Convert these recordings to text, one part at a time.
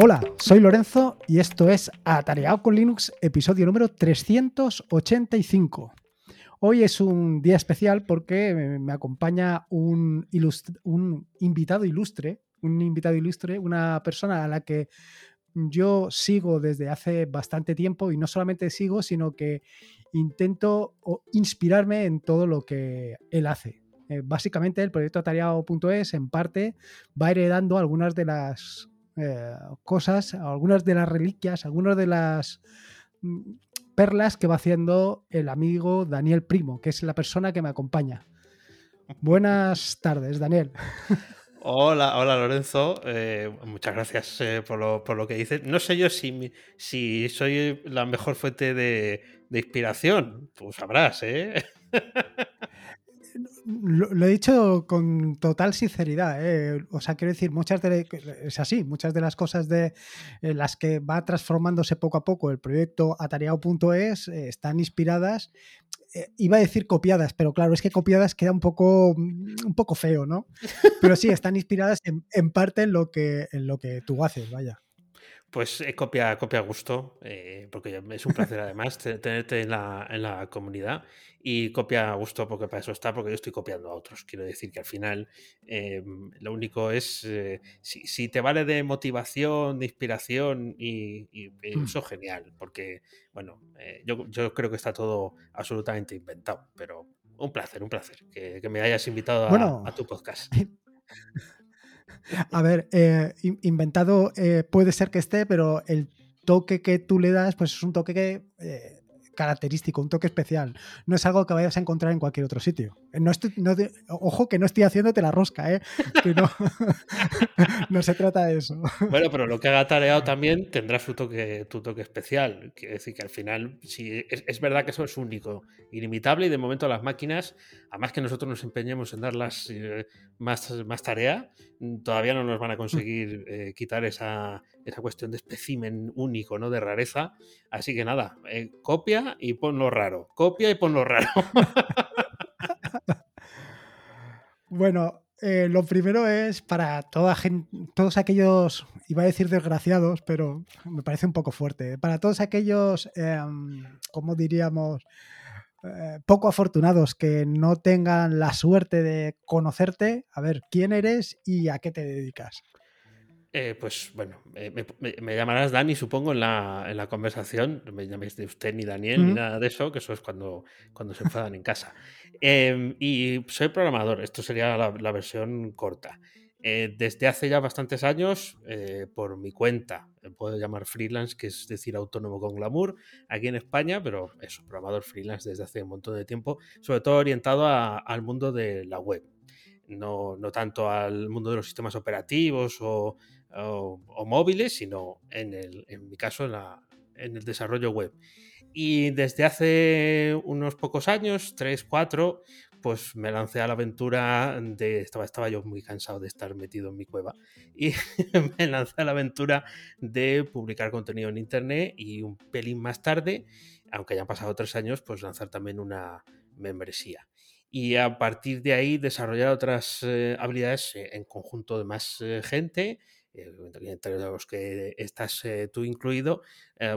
Hola, soy Lorenzo y esto es Atareado con Linux, episodio número 385. Hoy es un día especial porque me acompaña un, invitado ilustre, un invitado ilustre, una persona a la que yo sigo desde hace bastante tiempo y no solamente sigo, sino que intento inspirarme en todo lo que él hace. Eh, básicamente el proyecto atareado.es en parte va heredando algunas de las eh, cosas, algunas de las reliquias, algunas de las mm, perlas que va haciendo el amigo Daniel Primo, que es la persona que me acompaña. Buenas tardes, Daniel. Hola, hola Lorenzo, eh, muchas gracias por, lo, que dices. No sé yo si, si soy la mejor fuente de, de inspiración, tú sabrás, ¿eh? Lo, he dicho con total sinceridad. ¿eh? O sea, quiero decir, muchas de es así, muchas de las cosas de las que va transformándose poco a poco el proyecto atareado.es eh, están inspiradas. Eh, iba a decir copiadas, pero claro, es que copiadas queda un poco, un poco feo, ¿no? Pero sí, están inspiradas en, en parte en lo, que, en lo que tú haces, vaya. Pues eh, copia, copia a gusto, eh, porque es un placer además tenerte en la, en la, comunidad y copia a gusto porque para eso está, porque yo estoy copiando a otros. Quiero decir que al final eh, lo único es, si, te vale de motivación, de inspiración y, mm. eso genial, porque bueno, yo, yo, creo que está todo absolutamente inventado, pero un placer, un placer que, me hayas invitado a, a tu podcast. A ver, eh, inventado eh, puede ser que esté, pero el toque que tú le das, pues es un toque que eh, característico, un toque especial. No es algo que vayas a encontrar en cualquier otro sitio. No estoy, ojo que no estoy haciéndote la rosca, ¿eh? no, se trata de eso. Bueno, pero lo que haga tareado también tendrá su toque, tu toque especial. Quiere decir que al final, si es, verdad que eso es único, ilimitable y de momento las máquinas, además que nosotros nos empeñemos en darlas eh, más, más tarea, todavía no nos van a conseguir eh, quitar esa, esa, cuestión de especimen único, ¿no? De rareza. Así que nada, eh, copia y ponlo raro. Copia y ponlo raro. bueno, eh, lo primero es para toda gente, todos aquellos, iba a decir desgraciados, pero me parece un poco fuerte. Para todos aquellos, em, como diríamos, eh, poco afortunados que no tengan la suerte de conocerte, a ver quién eres y a qué te dedicas. Eh, pues bueno, me, llamarás Dani, supongo, en la, en la conversación. No me llaméis de usted ni Daniel ni nada de eso, que eso es cuando, cuando se enfadan en casa. Em, y soy programador, esto sería la versión corta. Eh, desde hace ya bastantes años, eh, por mi cuenta, me puedo llamar freelance, que es decir, autónomo con glamour, aquí en España, pero eso, programador freelance desde hace un montón de tiempo, sobre todo orientado al mundo de la web, no, no, tanto al mundo de los sistemas operativos o, móviles, sino en, el, en mi caso en, la, en el desarrollo web. Y desde hace unos pocos años, tres, cuatro, pues me lancé a la aventura de. Estaba, estaba yo muy cansado de estar metido en mi cueva. Y me lancé a la aventura de publicar contenido en internet y un pelín más tarde, aunque hayan pasado tres años, pues lanzar también una membresía. Y a partir de ahí desarrollar otras eh, habilidades eh, en conjunto de más eh, gente, entre los que estás tú incluido,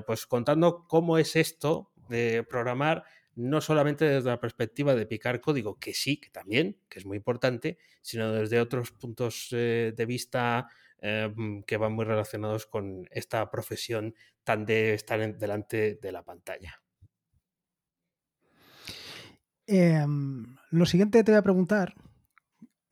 pues contando cómo es esto de programar no solamente desde la perspectiva de picar código, que sí, que también, que es muy importante, sino desde otros puntos eh, de vista em, que van muy relacionados con esta profesión tan de estar delante de la pantalla. Em, lo siguiente te voy a preguntar,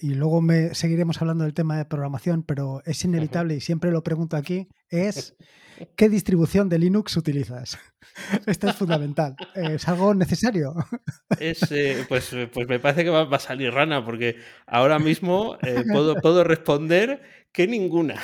y luego me seguiremos hablando del tema de programación, pero es inevitable y siempre lo pregunto aquí, es ¿qué distribución de Linux utilizas? Esto es fundamental. ¿Es algo necesario? Es, eh, pues, pues me parece que va, a salir rana, porque ahora mismo eh, puedo, puedo responder que ninguna.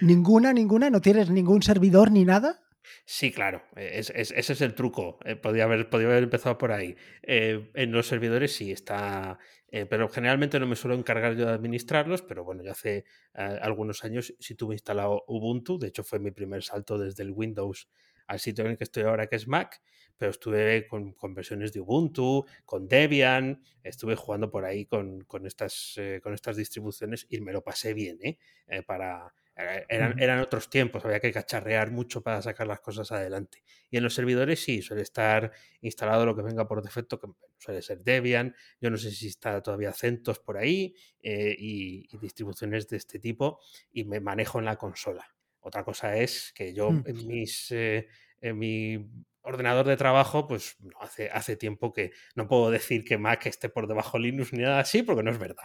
¿Ninguna, ninguna? ¿No tienes ningún servidor ni nada? Sí, claro, ese es el truco. Eh, podría, haber, haber empezado por ahí. Eh, en los servidores sí está, eh, pero generalmente no me suelo encargar yo de administrarlos, pero bueno, ya hace algunos años sí tuve instalado Ubuntu, de hecho fue mi primer salto desde el Windows al sitio en el que estoy ahora, que es Mac, pero estuve con, versiones de Ubuntu, con Debian, estuve jugando por ahí con, estas, eh, con estas distribuciones y me lo pasé bien, ¿eh? eh para, eran, eran, otros tiempos, había que cacharrear mucho para sacar las cosas adelante. Y en los servidores sí, suele estar instalado lo que venga por defecto, que suele ser Debian, yo no sé si está todavía CentOS por ahí y, distribuciones de este tipo y me manejo en la consola. Otra cosa es que yo mm. en, mis, en mi ordenador de trabajo, pues hace, hace tiempo que no puedo decir que Mac esté por debajo de Linux ni nada así, porque no es verdad.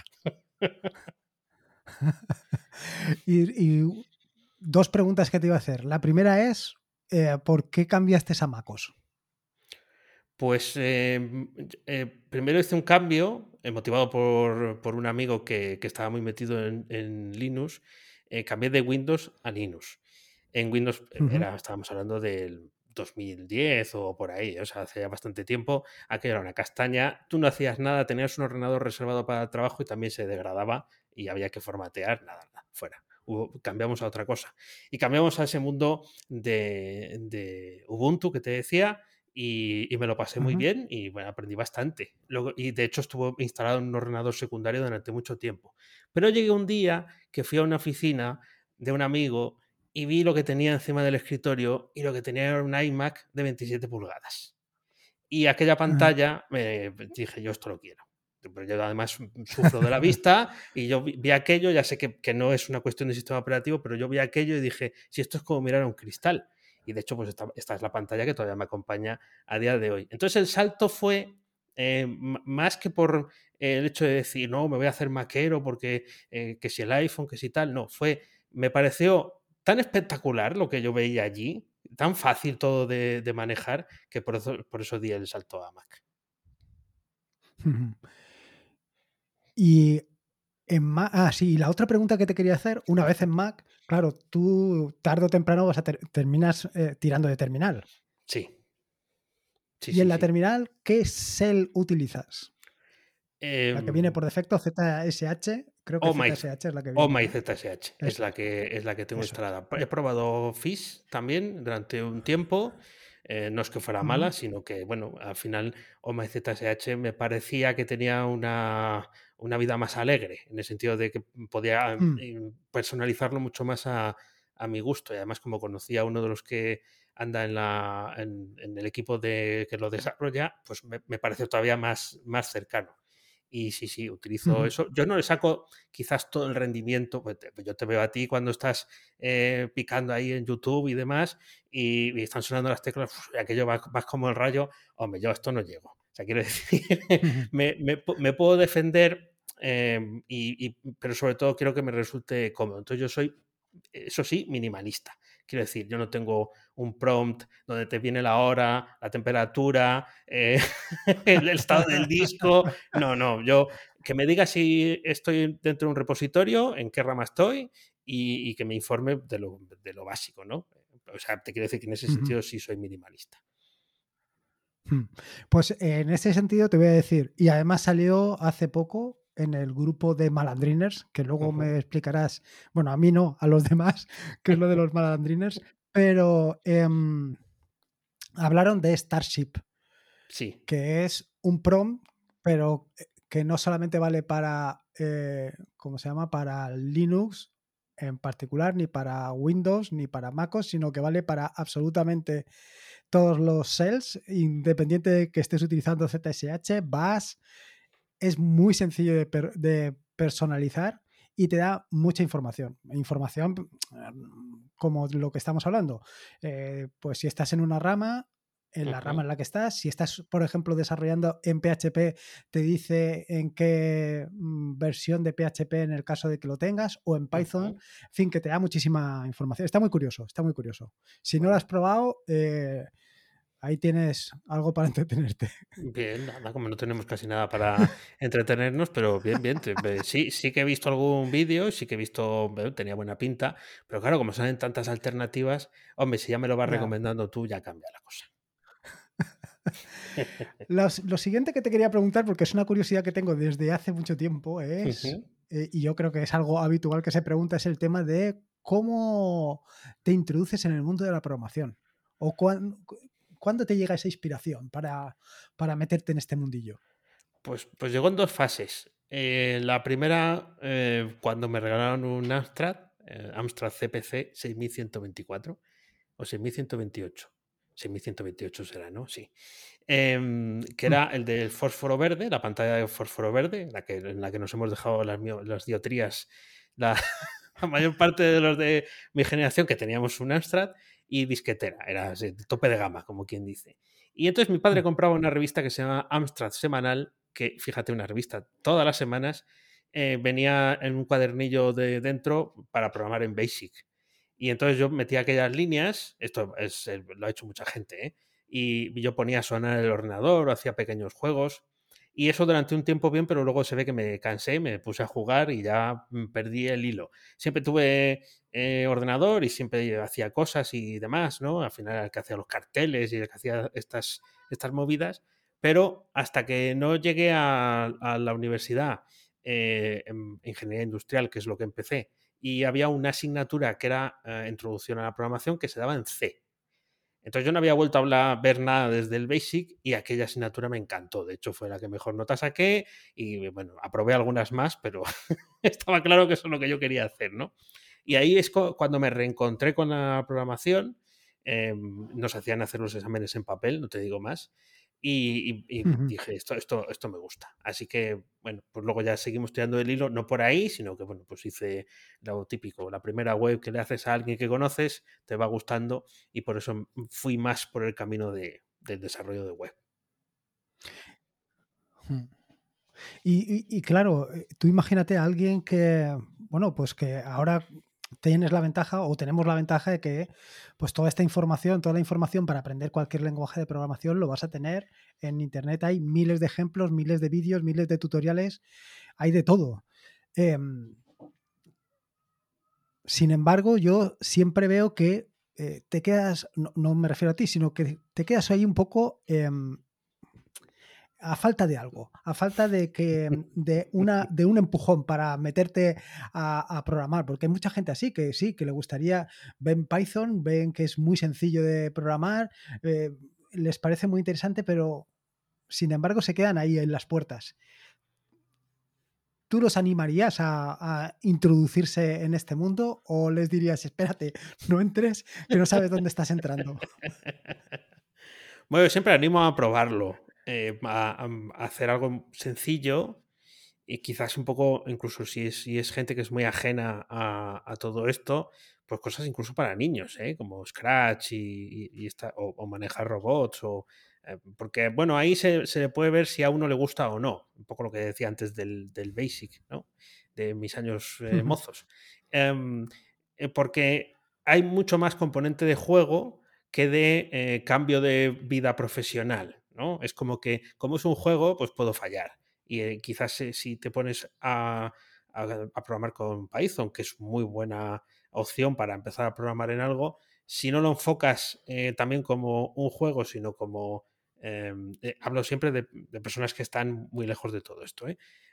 y, dos preguntas que te iba a hacer. La primera es, eh, ¿por qué cambiaste a MacOS? Pues em, eh, primero hice un cambio, eh, motivado por, un amigo que, estaba muy metido en, Linux. cambié de Windows a Linux. En Windows era, estábamos hablando del 2010 o por ahí, o sea, hace ya bastante tiempo, aquello era una castaña, tú no hacías nada, tenías un ordenador reservado para el trabajo y también se degradaba y había que formatear, nada, nada, fuera. cambiamos a otra cosa. Y cambiamos a ese mundo de, Ubuntu que te decía y, me lo pasé muy bien y bueno, aprendí bastante. y de hecho estuvo instalado en un ordenador secundario durante mucho tiempo. Pero llegué un día que fui a una oficina de un amigo y vi lo que tenía encima del escritorio y lo que tenía era un iMac de 27 pulgadas. Y aquella pantalla me dije, yo esto lo quiero. Pero yo además sufro de la vista y yo vi, aquello, ya sé que, que, no es una cuestión de sistema operativo, pero yo vi aquello y dije, si esto es como mirar a un cristal. Y de hecho, pues esta, esta es la pantalla que todavía me acompaña a día de hoy. Entonces el salto fue eh, más que por el hecho de decir, no, me voy a hacer maquero porque eh, que si el iPhone, que si tal, no, fue, me pareció tan espectacular lo que yo veía allí, tan fácil todo de, manejar, que por eso, por eso di el salto a Mac. Y en Mac, ah, sí, la otra pregunta que te quería hacer, una vez en Mac, claro, tú tarde o temprano vas a terminas eh, tirando de terminal. Sí. y en la terminal, ¿qué cell utilizas? la que viene em, por defecto, ZSH, creo que ZSH es la que viene. Oh my ZSH es la que, es la que tengo instalada. He probado Fish también durante un tiempo. Eh, no es que fuera mala, sino que, bueno, al final Oh my ZSH me parecía que tenía una, una, vida más alegre, en el sentido de que podía mm. personalizarlo mucho más a, a, mi gusto. Y además, como conocía a uno de los que anda en, la, en, el equipo de, que lo desarrolla, pues me, me parece todavía más, más cercano. Y sí, sí, utilizo eso. Yo no le saco quizás todo el rendimiento. Pues yo te veo a ti cuando estás eh, picando ahí en YouTube y demás y, están sonando las teclas y aquello vas, como el rayo. Hombre, yo a esto no llego. O sea, quiero decir, me, me, puedo defender, em, y, pero sobre todo quiero que me resulte cómodo. Entonces yo soy, eso sí, minimalista. Quiero decir, yo no tengo un prompt donde te viene la hora, la temperatura, eh, el estado del disco. No, no, yo que me diga si estoy dentro de un repositorio, en qué rama estoy y, que me informe de lo, básico, ¿no? O sea, te quiero decir que en ese sentido sí soy minimalista. Hmm. Pues en ese sentido te voy a decir, y además salió hace poco en el grupo de malandriners, que luego me explicarás, bueno, a mí no, a los demás, qué es lo de los malandriners, pero em, hablaron de Starship. Sí. Que es un prom, pero eh, que no solamente vale para, eh, ¿cómo se llama? Para Linux en particular, ni para Windows, ni para MacOS, sino que vale para absolutamente todos los cells, independiente de que estés utilizando ZSH, Bash, es muy sencillo de, personalizar y te da mucha información. Información mm, como lo que estamos hablando. Eh, pues si estás en una rama, en la rama en la que estás. Si estás, por ejemplo, desarrollando en PHP, te dice en qué mm, versión de PHP en el caso de que lo tengas, o en Python. En fin, que te da muchísima información. Está muy curioso, está muy curioso. Si no lo has probado, eh, ahí tienes algo para entretenerte. Bien, nada, como no tenemos casi nada para entretenernos, pero bien, bien. Sí, sí que he visto algún vídeo, sí que he visto, tenía buena pinta, pero claro, como salen tantas alternativas, hombre, si ya me lo vas recomendando tú, ya cambia la cosa. lo siguiente que te quería preguntar, porque es una curiosidad que tengo desde hace mucho tiempo, es, eh, y yo creo que es algo habitual que se pregunta, es el tema de cómo te introduces en el mundo de la programación ¿O cuándo te llega esa inspiración para, para meterte en este mundillo? Pues, pues llegó en dos fases. Eh, la primera, eh, cuando me regalaron un Amstrad, eh, Amstrad CPC 6124 o 6128. 6128 será, ¿no? Sí. Em, que mm. era el del fósforo verde, la pantalla de fósforo verde, la que, en la que nos hemos dejado las, las diotrías, la, la, mayor parte de los de mi generación que teníamos un Amstrad y disquetera, era tope de gama, como quien dice. Y entonces mi padre mm. compraba una revista que se llama Amstrad Semanal que fíjate, una revista todas las semanas eh, venía en un cuadernillo de dentro para programar en Basic. Y entonces yo metía aquellas líneas, esto es, lo ha hecho mucha gente, ¿eh? y yo ponía a sonar el ordenador, hacía pequeños juegos. Y eso durante un tiempo bien, pero luego se ve que me cansé, me puse a jugar y ya mm, perdí el hilo. Siempre tuve ordenador y siempre hacía cosas y demás, ¿no? Al final el que hacía los carteles y el que hacía estas, estas movidas, pero hasta que no llegué a, la universidad eh, en ingeniería industrial, que es lo que empecé, y había una asignatura que era eh, introducción a la programación que se daba en C. Entonces yo no había vuelto a hablar, ver nada desde el Basic y aquella asignatura me encantó. De hecho, fue la que mejor nota saqué y bueno, aprobé algunas más, pero estaba claro que eso es lo que yo quería hacer, ¿no? Y ahí es cuando me reencontré con la programación. Em, nos hacían hacer los exámenes en papel, no te digo más. Y, dije, esto, esto, esto me gusta. Así que, bueno, pues luego ya seguimos tirando el hilo, no por ahí, sino que, bueno, pues hice lo típico, la primera web que le haces a alguien que conoces, te va gustando y por eso fui más por el camino de, del desarrollo de web. Y, y, claro, eh, tú imagínate a alguien que, bueno, pues que ahora tienes la ventaja o tenemos la ventaja de que pues toda esta información, toda la información para aprender cualquier lenguaje de programación lo vas a tener en internet. Hay miles de ejemplos, miles de vídeos, miles de tutoriales, hay de todo. Em, sin embargo, yo siempre veo que eh, te quedas, no, me refiero a ti, sino que te quedas ahí un poco em, a falta de algo, a falta de que de una de un empujón para meterte a, programar, porque hay mucha gente así que sí, que le gustaría ven Python, ven que es muy sencillo de programar, eh, les parece muy interesante, pero sin embargo se quedan ahí en las puertas. ¿Tú los animarías a, introducirse en este mundo o les dirías, espérate, no entres, que no sabes dónde estás entrando? Bueno, yo siempre animo a probarlo. Eh, a, hacer algo sencillo y quizás un poco, incluso si es, si es gente que es muy ajena a, todo esto, pues cosas incluso para niños, ¿eh? como Scratch y, o, manejar robots, o, eh, porque bueno, ahí se, le puede ver si a uno le gusta o no, un poco lo que decía antes del, Basic, ¿no? de mis años mozos. Em, porque hay mucho más componente de juego que de cambio de vida profesional. Es como que, como es un juego, pues puedo fallar. Y eh, quizás eh, si te pones a, programar con Python, que es muy buena opción para empezar a programar en algo, si no lo enfocas eh, también como un juego, sino como... Em, hablo siempre de, personas que están muy lejos de todo esto,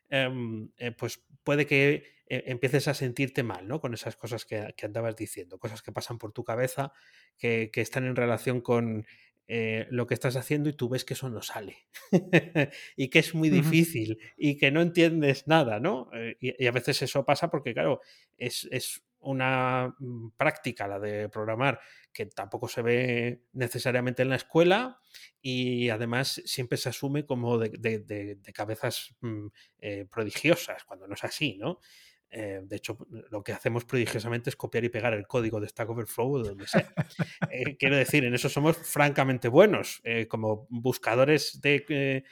em, pues puede que empieces a sentirte mal, ¿no? Con esas cosas que, andabas diciendo, cosas que pasan por tu cabeza, que, que están en relación con eh, lo que estás haciendo y tú ves que eso no sale y que es muy difícil y que no entiendes nada, ¿no? Eh, y, a veces eso pasa porque, claro, es, una mm, práctica la de programar que tampoco se ve necesariamente en la escuela y además siempre se asume como de, cabezas mm, eh, prodigiosas, cuando no es así, ¿no? Eh, de hecho, lo que hacemos prodigiosamente es copiar y pegar el código de Stack Overflow de donde sea. Eh, quiero decir, en eso somos francamente buenos. Eh, como buscadores de,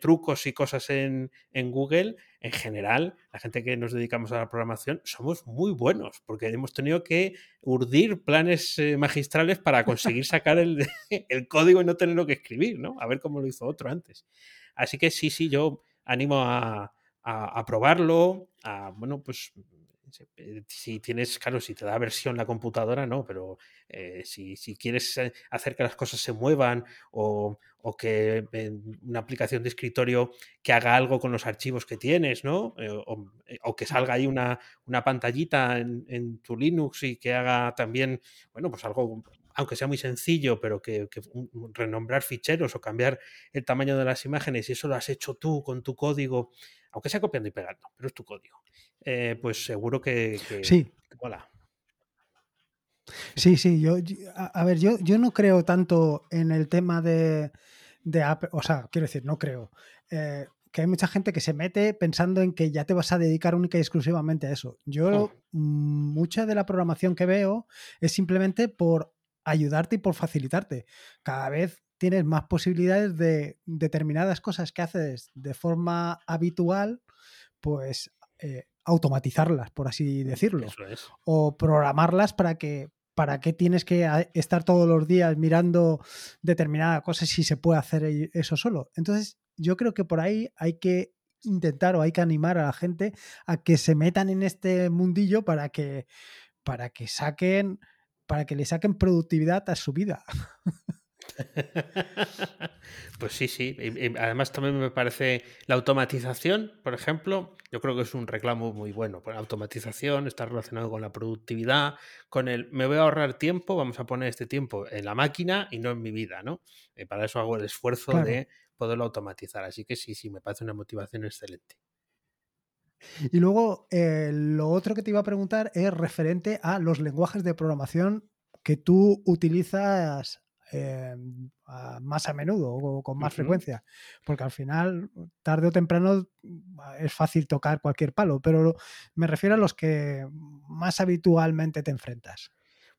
trucos y cosas en, Google, en general, la gente que nos dedicamos a la programación, somos muy buenos, porque hemos tenido que urdir planes magistrales para conseguir sacar el, el, código y no tenerlo que escribir, ¿no? A ver cómo lo hizo otro antes. Así que sí, sí, yo animo a, a, probarlo, a, bueno, pues eh, si tienes, claro, si te da versión la computadora, no, pero eh, si, quieres eh, hacer que las cosas se muevan o, que en una aplicación de escritorio que haga algo con los archivos que tienes, ¿no? o, que salga ahí una, una pantallita en, en, tu Linux y que haga también, bueno, pues algo aunque sea muy sencillo, pero que, renombrar ficheros o cambiar el tamaño de las imágenes, y eso lo has hecho tú con tu código, aunque sea copiando y pegando, pero es tu código, eh, pues seguro que, sí. Sí, sí, yo, a, ver, yo, yo no creo tanto en el tema de, de Apple, o sea, quiero decir, no creo. Eh, que hay mucha gente que se mete pensando en que ya te vas a dedicar única y exclusivamente a eso. Yo, mm, mucha de la programación que veo es simplemente por ayudarte y por facilitarte. Cada vez tienes más posibilidades de determinadas cosas que haces de forma habitual, pues eh, automatizarlas, por así decirlo. O programarlas para que ¿para qué tienes que estar todos los días mirando determinada cosa si se puede hacer e-, eso solo? Entonces, yo creo que por ahí hay que intentar o hay que animar a la gente a que se metan en este mundillo para que, para que saquen, para que le saquen productividad a su vida. Pues sí, sí. además también me parece la automatización, por ejemplo, yo creo que es un reclamo muy bueno. La automatización está relacionado con la productividad, con el me voy a ahorrar tiempo, vamos a poner este tiempo en la máquina y no en mi vida, ¿no? Y para eso hago el esfuerzo de poderlo automatizar. Así que sí, sí, me parece una motivación excelente. Y luego, eh, lo otro que te iba a preguntar es referente a los lenguajes de programación que tú utilizas eh, más a menudo o con más frecuencia, porque al final, tarde o temprano, es fácil tocar cualquier palo, pero me refiero a los que más habitualmente te enfrentas.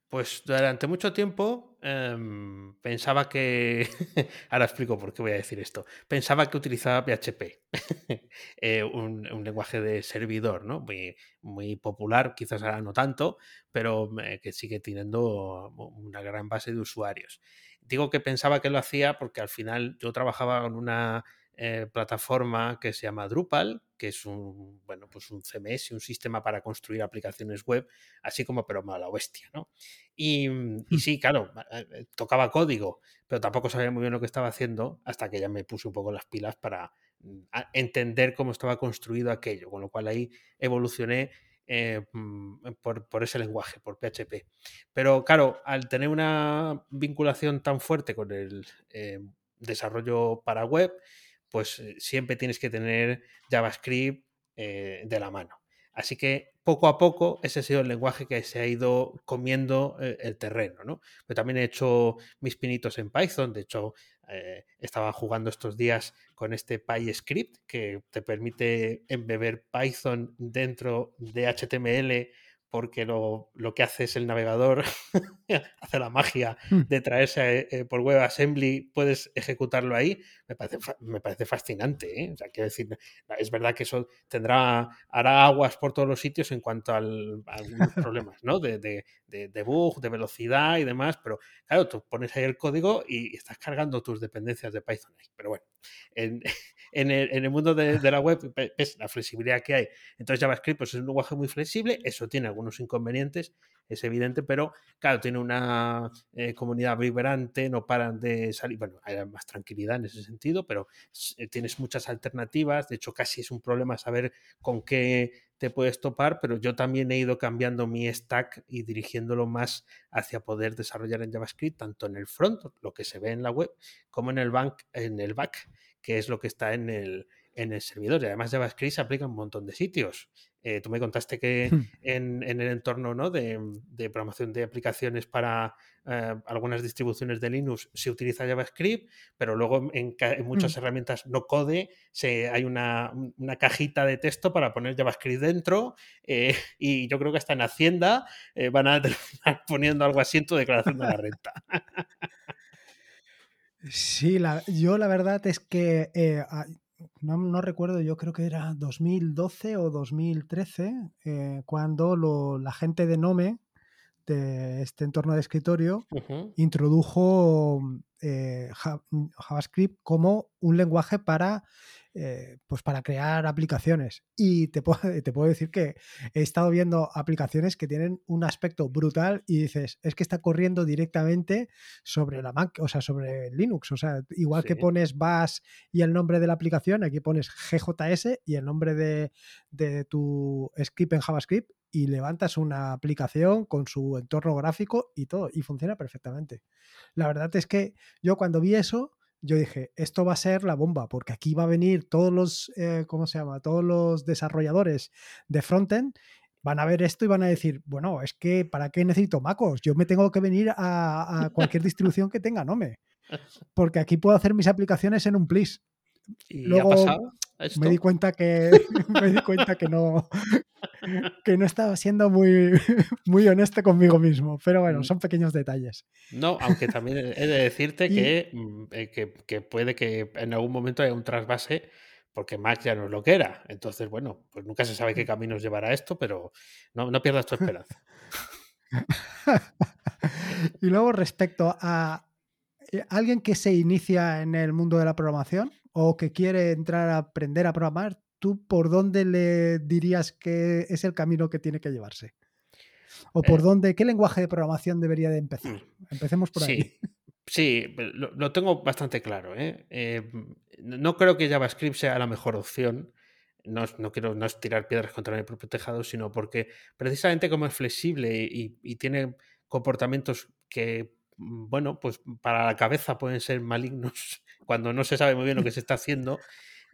Pues durante mucho tiempo em, pensaba que. Ahora explico por qué voy a decir esto. Pensaba que utilizaba PHP, eh, un, lenguaje de servidor, ¿no? Muy, muy, popular, quizás ahora no tanto, pero que sigue teniendo una gran base de usuarios. Digo que pensaba que lo hacía porque al final yo trabajaba con una eh, plataforma que se llama Drupal, que es un, bueno, pues un CMS, un sistema para construir aplicaciones web, así como pero mala bestia, ¿no? Y, mm, y, mm. sí, claro, eh, tocaba código, pero tampoco sabía muy bien lo que estaba haciendo hasta que ya me puse un poco las pilas para mm, entender cómo estaba construido aquello, con lo cual ahí evolucioné eh, por, por, ese lenguaje, por PHP. Pero claro, al tener una vinculación tan fuerte con el desarrollo para web, pues eh, siempre tienes que tener JavaScript eh, de la mano. Así que poco a poco ese ha sido el lenguaje que se ha ido comiendo eh, el terreno, ¿no? Pero también he hecho mis pinitos en Python, de hecho estaba jugando estos días con este PyScript que te permite embeber Python dentro de HTML porque lo, que hace es el navegador, hace la magia hmm. de traerse eh, por WebAssembly, puedes ejecutarlo ahí, me parece, me parece fascinante. ¿eh? O sea, quiero decir, es verdad que eso tendrá, hará aguas por todos los sitios en cuanto al, a algunos problemas, ¿no? De, de, de, bug, de velocidad y demás, pero claro, tú pones ahí el código y estás cargando tus dependencias de Python ahí. Pero bueno, en, en, el, mundo de, la web es la flexibilidad que hay. Entonces JavaScript pues, es un lenguaje muy flexible, eso tiene algunos inconvenientes, es evidente, pero claro, tiene una eh, comunidad vibrante, no paran de salir, bueno, hay más tranquilidad en ese sentido, pero eh, tienes muchas alternativas, de hecho casi es un problema saber con qué te puedes topar, pero yo también he ido cambiando mi stack y dirigiéndolo más hacia poder desarrollar en JavaScript, tanto en el front, lo que se ve en la web, como en el, back, en el back, que es lo que está en el, en el servidor. Y además JavaScript se aplica en un montón de sitios. Eh, tú me contaste que hmm. en, el entorno ¿no? de, programación de aplicaciones para eh, algunas distribuciones de Linux se utiliza JavaScript, pero luego en, muchas hmm. herramientas no code se, hay una, cajita de texto para poner JavaScript dentro eh, y yo creo que hasta en Hacienda van a terminar poniendo algo así en tu declaración de la renta. Sí, yo la verdad es que no, recuerdo, yo creo que era 2012 o 2013, eh, cuando la gente de Nome, de este entorno de escritorio, introdujo eh, JavaScript como un lenguaje para eh, pues para crear aplicaciones. Y te puedo, te puedo decir que he estado viendo aplicaciones que tienen un aspecto brutal y dices, es que está corriendo directamente sobre la Mac, o sea, sobre Linux. O sea, igual que pones Bash y el nombre de la aplicación, aquí pones GJS y el nombre de, de tu script en JavaScript y levantas una aplicación con su entorno gráfico y todo, y funciona perfectamente. La verdad es que yo cuando vi eso, yo dije, esto va a ser la bomba, porque aquí va a venir todos los, eh, ¿cómo se llama? Todos los desarrolladores de frontend van a ver esto y van a decir, bueno, es que ¿para qué necesito MacOS? Yo me tengo que venir a, cualquier distribución que tenga Nome, porque aquí puedo hacer mis aplicaciones en un plis. ¿Y Luego, ha pasado? Me di cuenta que me di cuenta que no que no estaba siendo muy, muy honesto conmigo mismo. Pero bueno, mm. son pequeños detalles. No, aunque también he de decirte mm, eh, que, que, puede que en algún momento haya un trasvase, porque Mac ya no es lo que era. Entonces, bueno, pues nunca se sabe qué caminos llevará esto, pero no, no pierdas tu esperanza. y luego respecto a eh, alguien que se inicia en el mundo de la programación, o que quiere entrar a aprender a programar, ¿tú por dónde le dirías que es el camino que tiene que llevarse? ¿O por eh. dónde, qué lenguaje de programación debería de empezar? Mm. Empecemos por ahí. Sí, lo, tengo bastante claro. ¿eh? Eh, no creo que JavaScript sea la mejor opción. No, quiero no es tirar piedras contra mi propio tejado, sino porque precisamente como es flexible y, y tiene comportamientos que, bueno, pues para la cabeza pueden ser malignos cuando no se sabe muy bien lo que se está haciendo.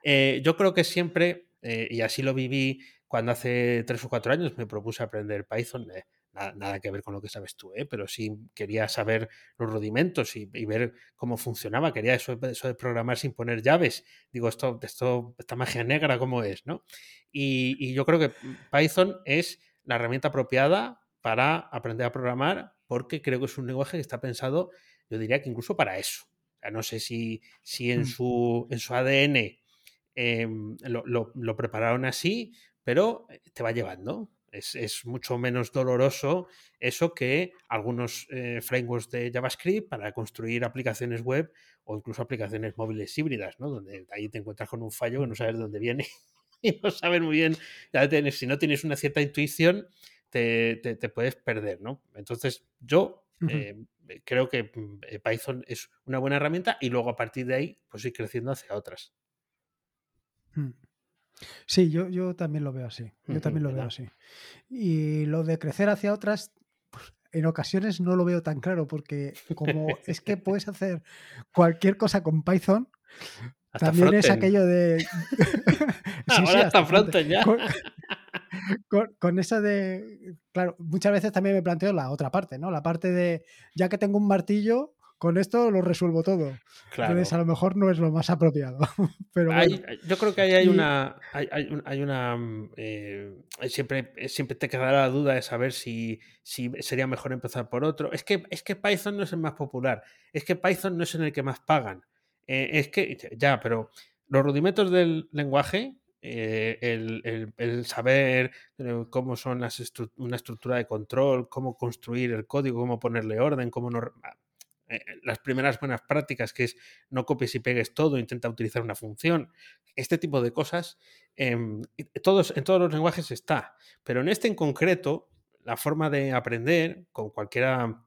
Eh, yo creo que siempre, eh, y así lo viví cuando hace tres o cuatro años me propuse aprender Python, eh, nada, que ver con lo que sabes tú, pero sí quería saber los rudimentos y, ver cómo funcionaba, quería eso, de programar sin poner llaves. Digo, esto, esto, esta magia negra, ¿cómo es? ¿no? Y, y yo creo que Python es la herramienta apropiada para aprender a programar porque creo que es un lenguaje que está pensado, yo diría que incluso para eso no sé si, si en, mm. su, en su ADN em, lo, prepararon así, pero eh, te va llevando. Es, mucho menos doloroso eso que algunos eh, frameworks de JavaScript para construir aplicaciones web o incluso aplicaciones móviles híbridas, ¿no? Donde ahí te encuentras con un fallo que no sabes de dónde viene y no sabes muy bien. si no tienes una cierta intuición, te, te puedes perder, ¿no? Entonces, yo eh, creo que mm, eh, Python es una buena herramienta y luego a partir de ahí, pues ir creciendo hacia otras. Mm. Sí, yo, yo también lo veo así. Yo también lo veo así. Y lo de crecer hacia otras, pues, en ocasiones no lo veo tan claro, porque como es que puedes hacer cualquier cosa con Python, también es aquello de. Ahora está ya con, eso de, claro, muchas veces también me planteo la otra parte, ¿no? La parte de, ya que tengo un martillo, con esto lo resuelvo todo. Entonces, a lo mejor no es lo más apropiado. Pero yo creo que ahí hay una. Hay, una. Mm, eh, siempre, siempre te quedará la duda de saber si, si sería mejor empezar por otro. Es que, es que Python no es el más popular. Es que Python no es en el que más pagan. Eh, es que. Ya, pero los rudimentos del lenguaje eh, el, saber eh, cómo son las una estructura de control, cómo construir el código, cómo ponerle orden, cómo no... Eh, las primeras buenas prácticas, que es no copies y pegues todo, intenta utilizar una función, este tipo de cosas, em, todos, en todos los lenguajes está, pero en este en concreto, la forma de aprender con cualquiera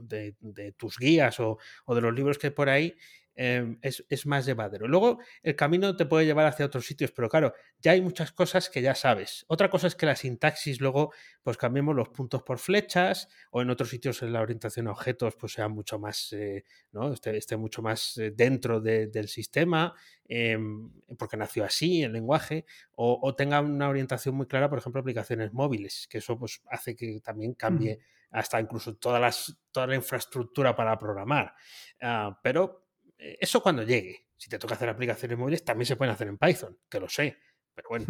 de, tus guías o, o, de los libros que hay por ahí, Em, es, más llevadero. Luego, el camino te puede llevar hacia otros sitios, pero claro, ya hay muchas cosas que ya sabes. Otra cosa es que la sintaxis luego, pues cambiemos los puntos por flechas, o en otros sitios en la orientación a objetos, pues sea mucho más, eh, ¿no? Esté, mucho más eh, dentro del sistema, em, porque nació así el lenguaje, o, tenga una orientación muy clara, por ejemplo, aplicaciones móviles, que eso pues hace que también cambie hasta incluso todas las, toda la infraestructura para programar. Ah, pero eso cuando llegue. Si te toca hacer aplicaciones móviles, también se pueden hacer en Python, que lo sé, pero bueno.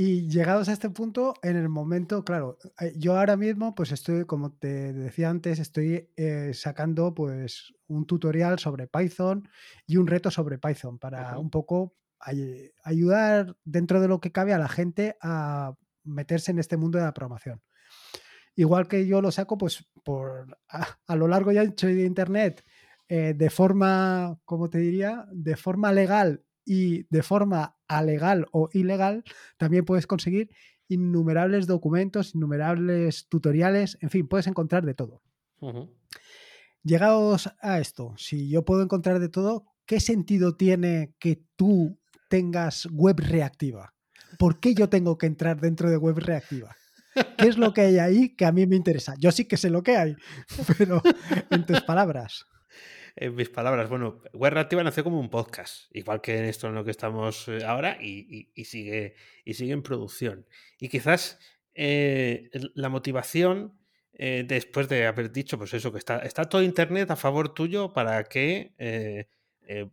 Y llegados a este punto, en el momento, claro, eh, yo ahora mismo, pues estoy, como te decía antes, estoy eh, sacando pues un tutorial sobre Python y un reto sobre Python para un poco ayudar dentro de lo que cabe a la gente a meterse en este mundo de la programación. Igual que yo lo saco pues por a, lo largo y ancho de internet eh, de forma, ¿cómo te diría? De forma legal y de forma alegal o ilegal, también puedes conseguir innumerables documentos, innumerables tutoriales, en fin, puedes encontrar de todo. Llegados a esto, si yo puedo encontrar de todo, ¿qué sentido tiene que tú tengas web reactiva? ¿Por qué yo tengo que entrar dentro de web reactiva? ¿Qué es lo que hay ahí que a mí me interesa? Yo sí que sé lo que hay, pero en tus palabras. En mis palabras, bueno, Web Reactiva nació como un podcast, igual que en esto en lo que estamos eh, ahora, y, sigue, y sigue en producción. Y quizás eh, la motivación eh, después de haber dicho, pues eso, que está, está todo Internet a favor tuyo para que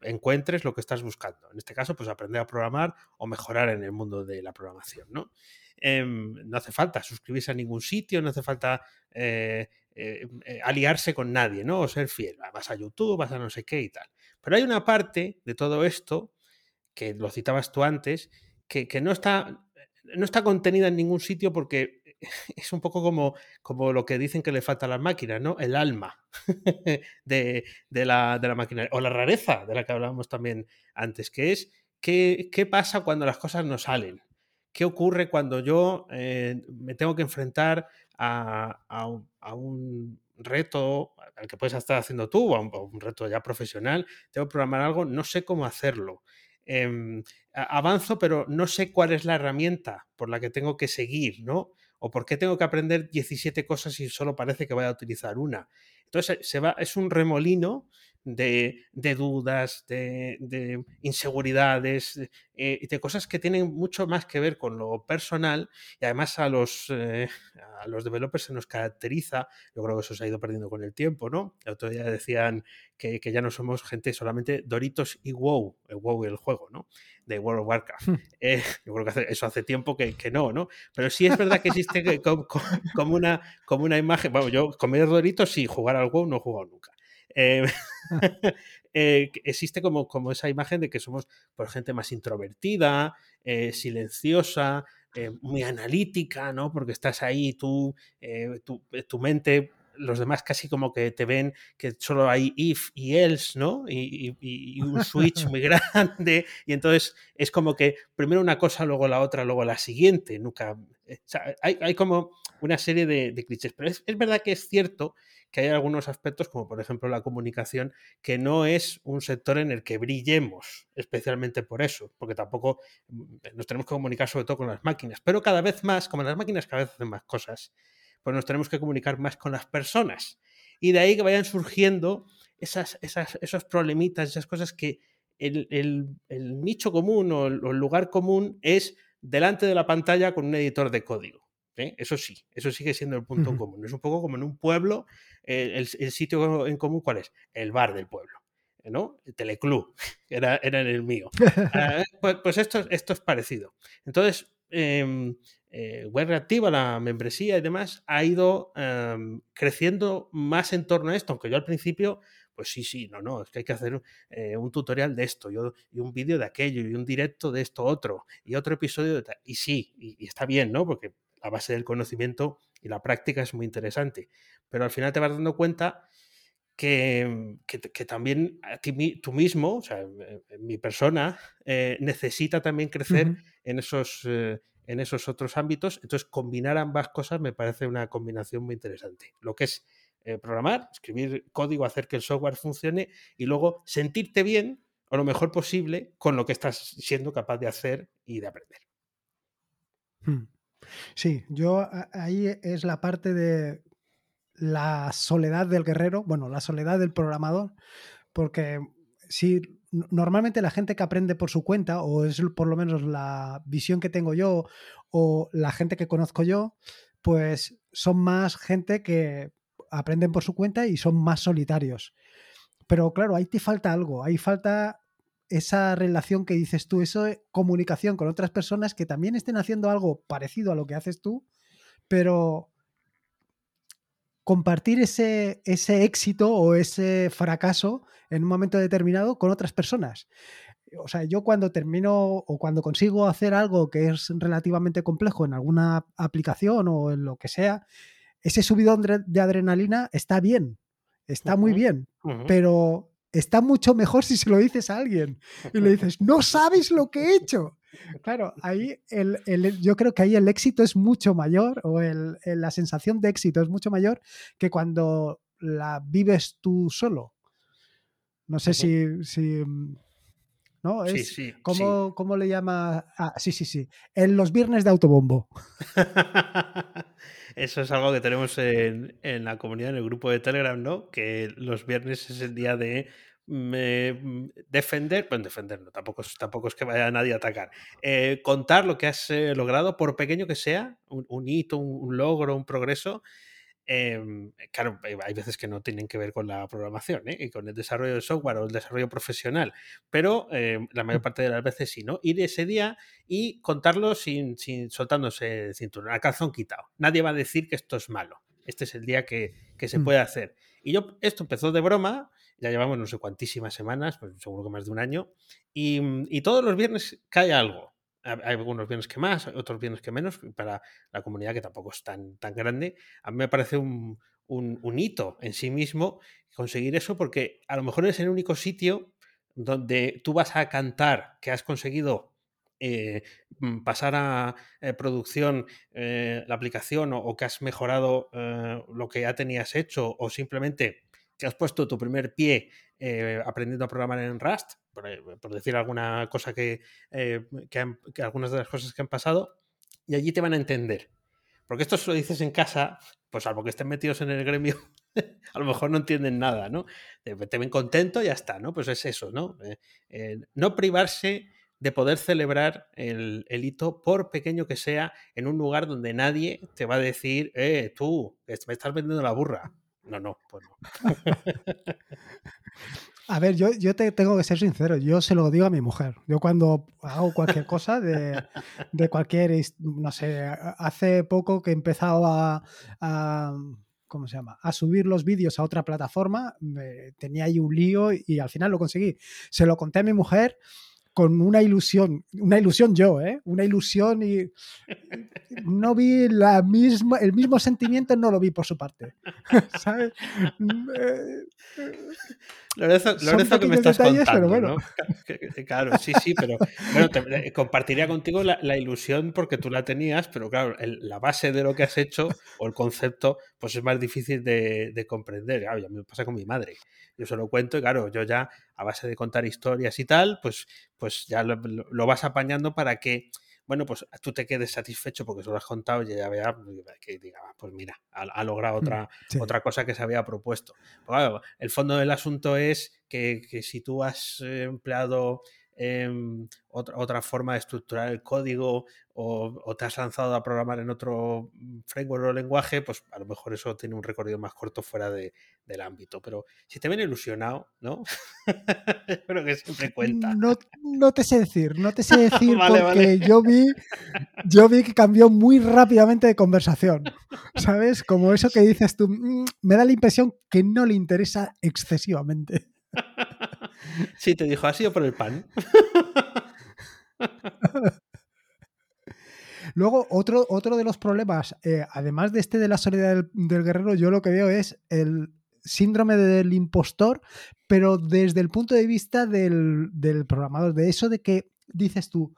encuentres lo que estás buscando. En este caso, pues aprender a programar o mejorar en el mundo de la programación, ¿no? Em, no hace falta suscribirse a ningún sitio, no hace falta eh, eh, eh, aliarse con nadie, ¿no? O ser fiel. Vas a YouTube, vas a no sé qué y tal. Pero hay una parte de todo esto, que lo citabas tú antes, que, no, está, no está contenida en ningún sitio porque es un poco como, como lo que dicen que le falta a las máquinas, ¿no? El alma de, la, de la máquina. O la rareza de la que hablábamos también antes, que es qué, qué pasa cuando las cosas no salen. ¿Qué ocurre cuando yo eh, me tengo que enfrentar a, un, reto al que puedes estar haciendo tú, o a un, reto ya profesional? Tengo que programar algo, no sé cómo hacerlo. Em, avanzo, pero no sé cuál es la herramienta por la que tengo que seguir, ¿no? O por qué tengo que aprender 17 cosas y solo parece que voy a utilizar una. Entonces, se va, es un remolino de, dudas, de, inseguridades, eh, y de cosas que tienen mucho más que ver con lo personal y además a los, eh, a los developers se nos caracteriza, yo creo que eso se ha ido perdiendo con el tiempo, ¿no? El otro día decían que, ya no somos gente solamente Doritos y WoW, el WoW el juego, ¿no? De World of Warcraft. Hmm. Eh, yo creo que eso hace tiempo que, no, ¿no? Pero sí es verdad que existe como, una, como una imagen, bueno, yo comer Doritos y jugar al WoW no he jugado nunca. Eh, eh, existe como, como esa imagen de que somos por gente más introvertida, eh, silenciosa, muy analítica, ¿no? Porque estás ahí, tú, tu, tu, mente, los demás casi como que te ven que solo hay if y else, ¿no? Y, un switch muy grande. Y entonces es como que primero una cosa, luego la otra, luego la siguiente. Nunca. hay, hay, como una serie de, clichés. Pero es, es verdad que es cierto que hay algunos aspectos, como por ejemplo la comunicación, que no es un sector en el que brillemos especialmente por eso, porque tampoco mm, nos tenemos que comunicar sobre todo con las máquinas, pero cada vez más, como las máquinas cada vez hacen más cosas, pues nos tenemos que comunicar más con las personas. Y de ahí que vayan surgiendo esas, esas, esos problemitas, esas cosas que el, nicho común o el lugar común es delante de la pantalla con un editor de código. ¿Eh? Eso sí, eso sigue siendo el punto común. Es un poco como en un pueblo, eh, el, sitio en común, ¿cuál es? El bar del pueblo. ¿no? El teleclub, era, era el mío. Ah, pues, pues esto, esto, es parecido. Entonces, em, eh, Web Reactiva, la membresía y demás, ha ido em, creciendo más en torno a esto, aunque yo al principio, pues sí, sí, no, no, es que hay que hacer un tutorial de esto, yo, y un vídeo de aquello, y un directo de esto otro, y otro episodio de tal. Y sí, y, y está bien, ¿no? Porque la base del conocimiento y la práctica es muy interesante. Pero al final te vas dando cuenta que, también tú mismo, o sea, mi persona, eh, necesita también crecer en, esos, eh, en esos otros ámbitos. Entonces, combinar ambas cosas me parece una combinación muy interesante. Lo que es eh, programar, escribir código, hacer que el software funcione y luego sentirte bien o lo mejor posible con lo que estás siendo capaz de hacer y de aprender. Hmm. Sí, yo ahí es la parte de la soledad del guerrero, bueno, la soledad del programador, porque si normalmente la gente que aprende por su cuenta, o es por lo menos la visión que tengo yo, o la gente que conozco yo, pues son más gente que aprenden por su cuenta y son más solitarios. Pero claro, ahí te falta algo, ahí falta esa relación que dices tú, esa comunicación con otras personas que también estén haciendo algo parecido a lo que haces tú, pero compartir ese, ese éxito o ese fracaso en un momento determinado con otras personas. O sea, yo cuando termino o cuando consigo hacer algo que es relativamente complejo en alguna aplicación o en lo que sea, ese subidón de adrenalina está bien, está muy bien, pero está mucho mejor si se lo dices a alguien y le dices, no sabes lo que he hecho. Claro, ahí el, yo creo que ahí el éxito es mucho mayor o la sensación de éxito es mucho mayor que cuando la vives tú solo. No sé si, mm, ¿no? Es, sí, ¿cómo, le llama? Ah, sí, sí, sí. En los viernes de autobombo. Eso es algo que tenemos en, en, la comunidad, en el grupo de Telegram, ¿no? Que los viernes es el día de mm, defender, bueno, defender, no, tampoco, tampoco es que vaya nadie a atacar. Eh, contar lo que has eh, logrado, por pequeño que sea, un, hito, un, logro, un progreso, Em, claro, hay veces que no tienen que ver con la programación ¿eh? y con el desarrollo de software o el desarrollo profesional, pero em, la mayor parte de las veces sí, ¿no? Ir ese día y contarlo sin, sin soltándose el cinturón, a calzón quitado. Nadie va a decir que esto es malo. Este es el día que, que se mm. puede hacer. Y yo, esto empezó de broma, ya llevamos no sé cuantísimas semanas, pues seguro que más de un año, y, y todos los viernes cae algo hay algunos bienes que más, otros bienes que menos, para la comunidad que tampoco es tan, tan grande. A mí me parece un, un, hito en sí mismo conseguir eso, porque a lo mejor es el único sitio donde tú vas a cantar que has conseguido eh, mm, pasar a eh, producción eh, la aplicación o, que has mejorado lo que ya tenías hecho o simplemente que has puesto tu primer pie aprendiendo a programar en Rust eh, por, decir alguna cosa que, eh, que, algunas de las cosas que han pasado, y allí te van a entender. Porque esto si lo dices en casa, pues salvo que estén metidos en el gremio, a lo mejor no entienden nada, ¿no? Te, ven contento y ya está, ¿no? Pues es eso, ¿no? Eh, no privarse de poder celebrar el, el, hito, por pequeño que sea, en un lugar donde nadie te va a decir, eh, tú, me estás vendiendo la burra. No, no, pues no. A ver, yo, yo te tengo que ser sincero, yo se lo digo a mi mujer. Yo cuando hago cualquier cosa de, de cualquier, no sé, hace poco que he empezado a, ¿cómo se llama? A subir los vídeos a otra plataforma, tenía ahí un lío y, al final lo conseguí. Se lo conté a mi mujer con una ilusión, una ilusión yo, ¿eh? Una ilusión y no vi la misma, el mismo sentimiento, no lo vi por su parte. ¿Sabes? Lorenzo, Lorenzo que me estás contando, bueno. Claro, sí, sí, pero bueno, te, compartiría contigo la, ilusión porque tú la tenías, pero claro, la base de lo que has hecho o el concepto, pues es más difícil de, comprender. Claro, ya me pasa con mi madre. Yo se lo cuento y claro, yo ya a base de contar historias y tal, pues, pues ya lo vas apañando para que bueno, pues tú te quedes satisfecho porque se lo has contado y ya vea que diga, ah, pues mira, ha, logrado mm, otra, otra cosa que se había propuesto. el fondo del asunto es que, que si tú has eh, empleado Em, otra, otra, forma de estructurar el código o, te has lanzado a programar en otro mm, framework o lenguaje, pues a lo mejor eso tiene un recorrido más corto fuera de, del ámbito. Pero si te ven ilusionado, ¿no? Creo que siempre cuenta. No, no, te sé decir, no te sé decir porque yo vi yo vi que cambió muy rápidamente de conversación. ¿Sabes? Como eso que dices tú, mm, me da la impresión que no le interesa excesivamente. Sí, te dijo, ¿ha sido por el pan? Luego, otro, otro de los problemas, eh, además de este de la solidaridad del, guerrero, yo lo que veo es el síndrome del impostor, pero desde el punto de vista del, del programador, de eso de que dices tú,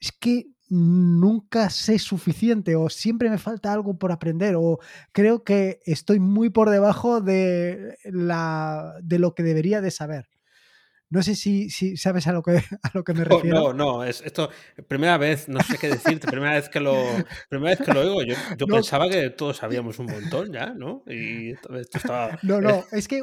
es que nunca sé suficiente o siempre me falta algo por aprender o creo que estoy muy por debajo de, la, de lo que debería de saber. No sé si, si sabes a lo, que, a lo que me refiero. No, no, es esto, primera vez, no sé qué decirte, primera vez que lo, primera vez que lo oigo, yo, yo pensaba que todos sabíamos un montón ya, ¿no? Y esto, estaba... No, no, es que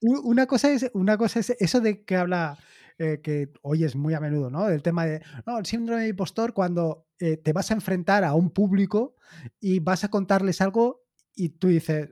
una cosa es, una cosa es eso de que habla eh, que oyes muy a menudo, ¿no? El tema de, no, el síndrome de impostor cuando eh, te vas a enfrentar a un público y vas a contarles algo y tú dices,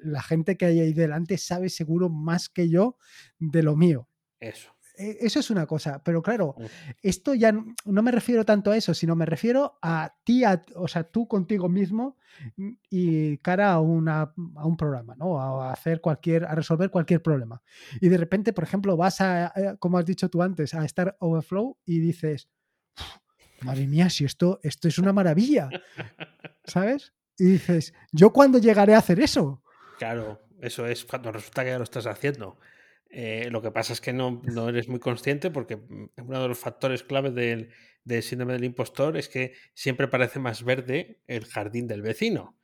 la gente que hay ahí delante sabe seguro más que yo de lo mío. Eso. E, eso es una cosa, pero claro, esto ya no me refiero tanto a eso, sino me refiero a ti, o sea, tú contigo mismo mm, y cara a, una, a un programa, ¿no? A hacer cualquier, a resolver cualquier problema. Y de repente, por ejemplo, vas a, eh, como has dicho tú antes, a Star Overflow y dices, madre mía, si esto, esto es una maravilla, ¿sabes? Y dices, ¿yo cuándo llegaré a hacer eso? Claro, eso es cuando resulta que ya lo estás haciendo. Eh, lo que pasa es que no, no, eres muy consciente porque mm, uno de los factores claves del, del, síndrome del impostor es que siempre parece más verde el jardín del vecino.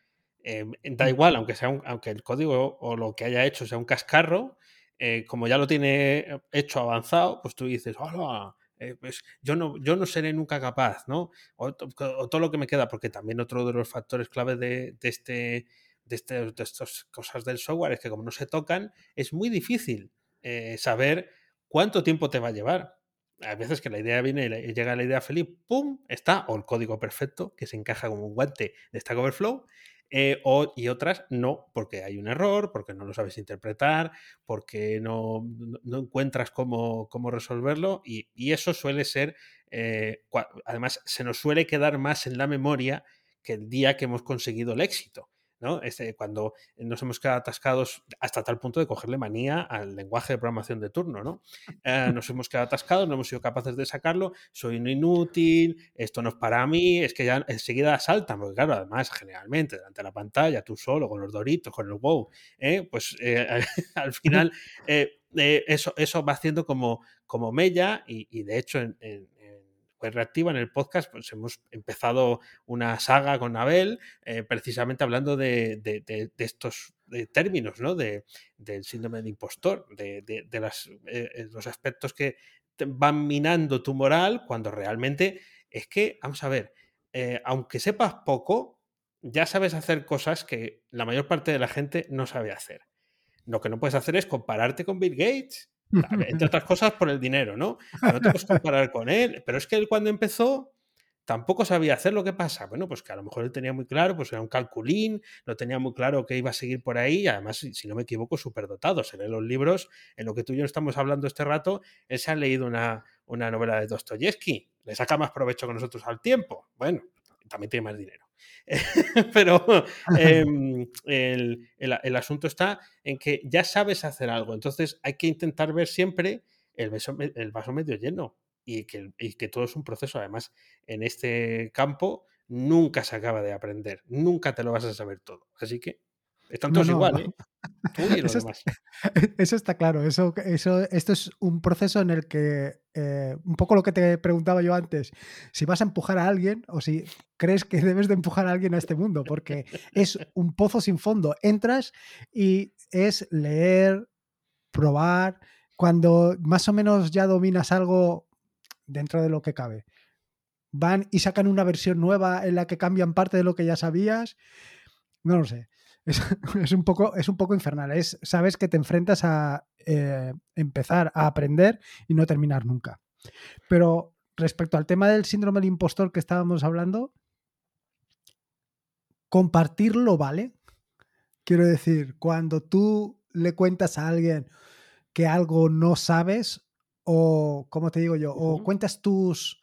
Eh, da mm. igual, aunque, sea un, aunque el código o lo que haya hecho sea un cascarro, eh, como ya lo tiene hecho avanzado, pues tú dices, hola, eh, pues yo no, yo no seré nunca capaz, ¿no? O, todo lo que me queda, porque también otro de los factores claves de, este, de, este, de estas cosas del software es que como no se tocan, es muy difícil eh, saber cuánto tiempo te va a llevar. A veces que la idea viene y llega la idea feliz, ¡pum! Está, o el código perfecto que se encaja como un guante de Stack Overflow, eh, o, y otras no, porque hay un error, porque no lo sabes interpretar, porque no, no encuentras cómo, cómo resolverlo, y, y, eso suele ser, eh, además, se nos suele quedar más en la memoria que el día que hemos conseguido el éxito. ¿No? Este, cuando nos hemos quedado atascados hasta tal punto de cogerle manía al lenguaje de programación de turno, ¿no? Eh, nos hemos quedado atascados, no hemos sido capaces de sacarlo, soy un inútil, esto no es para mí, es que ya enseguida saltan, porque claro, además, generalmente, delante de la pantalla, tú solo, con los doritos, con el wow, ¿eh? pues eh, al final eso, eso va haciendo como, como mella y, y de hecho en, en pues reactiva en el podcast, pues hemos empezado una saga con Abel, eh, precisamente hablando de, estos términos, ¿no? De, del síndrome de impostor, de, las, eh, los aspectos que van minando tu moral cuando realmente es que, vamos a ver, eh, aunque sepas poco, ya sabes hacer cosas que la mayor parte de la gente no sabe hacer. Lo que no puedes hacer es compararte con Bill Gates entre otras cosas por el dinero, ¿no? No te puedes comparar con él. Pero es que él cuando empezó tampoco sabía hacer lo que pasa. Bueno, pues que a lo mejor él tenía muy claro, pues era un calculín, no tenía muy claro que iba a seguir por ahí, y además, si no me equivoco, súper dotado. Se lee los libros, en lo que tú y yo estamos hablando este rato, él se ha leído una, una novela de Dostoyevsky, le saca más provecho que nosotros al tiempo. Bueno, también tiene más dinero. Pero eh, el, el, el, asunto está en que ya sabes hacer algo, entonces hay que intentar ver siempre el vaso, el vaso medio lleno y que, y que todo es un proceso. Además, en este campo nunca se acaba de aprender, nunca te lo vas a saber todo. Así que están todos no, no, igual, no. ¿eh? Eso, está, eso, está, claro. Eso, eso, esto es un proceso en el que, eh, un poco lo que te preguntaba yo antes, si vas a empujar a alguien o si crees que debes de empujar a alguien a este mundo, porque es un pozo sin fondo. Entras y es leer, probar, cuando más o menos ya dominas algo dentro de lo que cabe. Van y sacan una versión nueva en la que cambian parte de lo que ya sabías. No lo sé. Es, es, un, poco, es un poco infernal. Es, sabes que te enfrentas a eh, empezar a aprender y no terminar nunca. Pero respecto al tema del síndrome del impostor que estábamos hablando, compartirlo vale. Quiero decir, cuando tú le cuentas a alguien que algo no sabes, o, como te digo yo, uh -huh. o cuentas tus,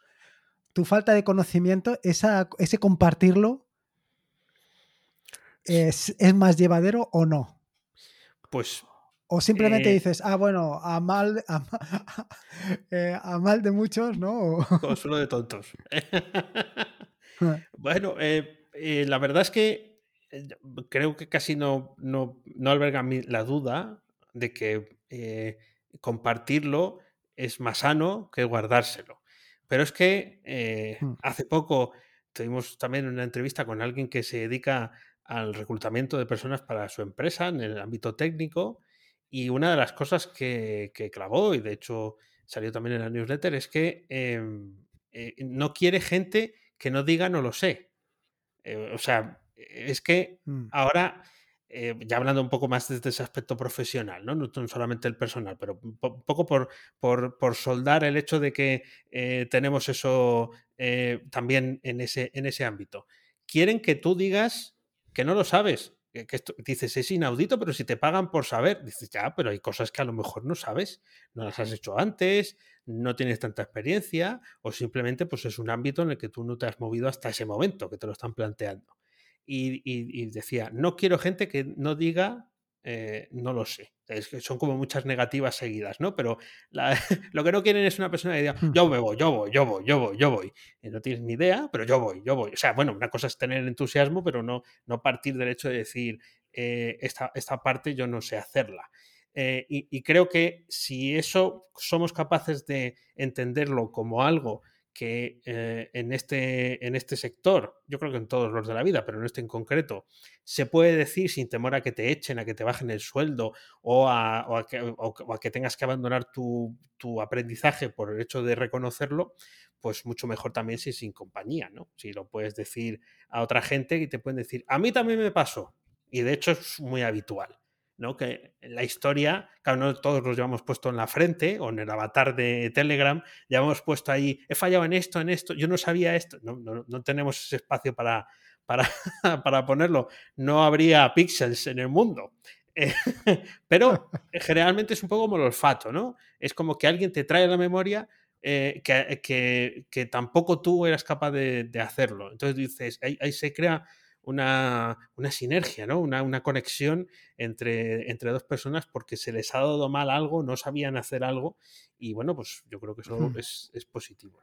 tu falta de conocimiento, esa, ese compartirlo es, es, más llevadero o no? Pues. O simplemente eh, dices, ah, bueno, a mal, a, eh, a mal de muchos, ¿no? Consuelo de tontos. bueno, eh, la verdad es que creo que casi no, no, no alberga la duda de que compartirlo es más sano que guardárselo. Pero es que hmm. hace poco tuvimos también una entrevista con alguien que se dedica al reclutamiento de personas para su empresa en el ámbito técnico y una de las cosas que, que clavó, y de hecho salió también en la newsletter, es que eh, eh, no quiere gente que no diga no lo sé. Eh, o sea, es que mm. ahora, eh, ya hablando un poco más desde ese aspecto profesional, ¿no? no solamente el personal, pero un poco por, por, por soldar el hecho de que tenemos eso también en ese, en ese ámbito. Quieren que tú digas que no lo sabes. Que esto, dices, es inaudito, pero si te pagan por saber, dices, ya, pero hay cosas que a lo mejor no sabes, no las has hecho antes, no tienes tanta experiencia, o simplemente pues es un ámbito en el que tú no te has movido hasta ese momento que te lo están planteando. Y, y, y decía, no quiero gente que no diga eh, no lo sé. Es que son como muchas negativas seguidas, ¿no? Pero lo que no quieren es una persona que diga, hmm. yo me voy, yo voy, yo voy, yo voy, yo voy. Y no tienes ni idea, pero yo voy, yo voy. O sea, bueno, una cosa es tener entusiasmo, pero no, no partir del hecho de decir, eh, esta, esta parte yo no sé hacerla. Eh, y, creo que si eso somos capaces de entenderlo como algo que eh, en, este, en este sector, yo creo que en todos los de la vida, pero en este en concreto, se puede decir sin temor a que te echen, a que te bajen el sueldo o a, que, tengas que abandonar tu, aprendizaje por el hecho de reconocerlo, pues mucho mejor también si sin compañía, ¿no? Si lo puedes decir a otra gente y te pueden decir, a mí también me pasó. Y de hecho es muy habitual. ¿No? Que la historia, claro, no todos los llevamos puesto en la frente o en el avatar de Telegram, ya hemos puesto ahí, he fallado en esto, en esto, yo no sabía esto, no, no, tenemos ese espacio para, para, para, ponerlo, no habría píxeles en el mundo. pero generalmente es un poco como el olfato, ¿no? Es como que alguien te trae a la memoria eh, que, que, tampoco tú eras capaz de, hacerlo. Entonces dices, ahí se crea una, sinergia, ¿no? Una, conexión entre, entre, dos personas porque se les ha dado mal algo, no sabían hacer algo y bueno, pues yo creo que eso es, positivo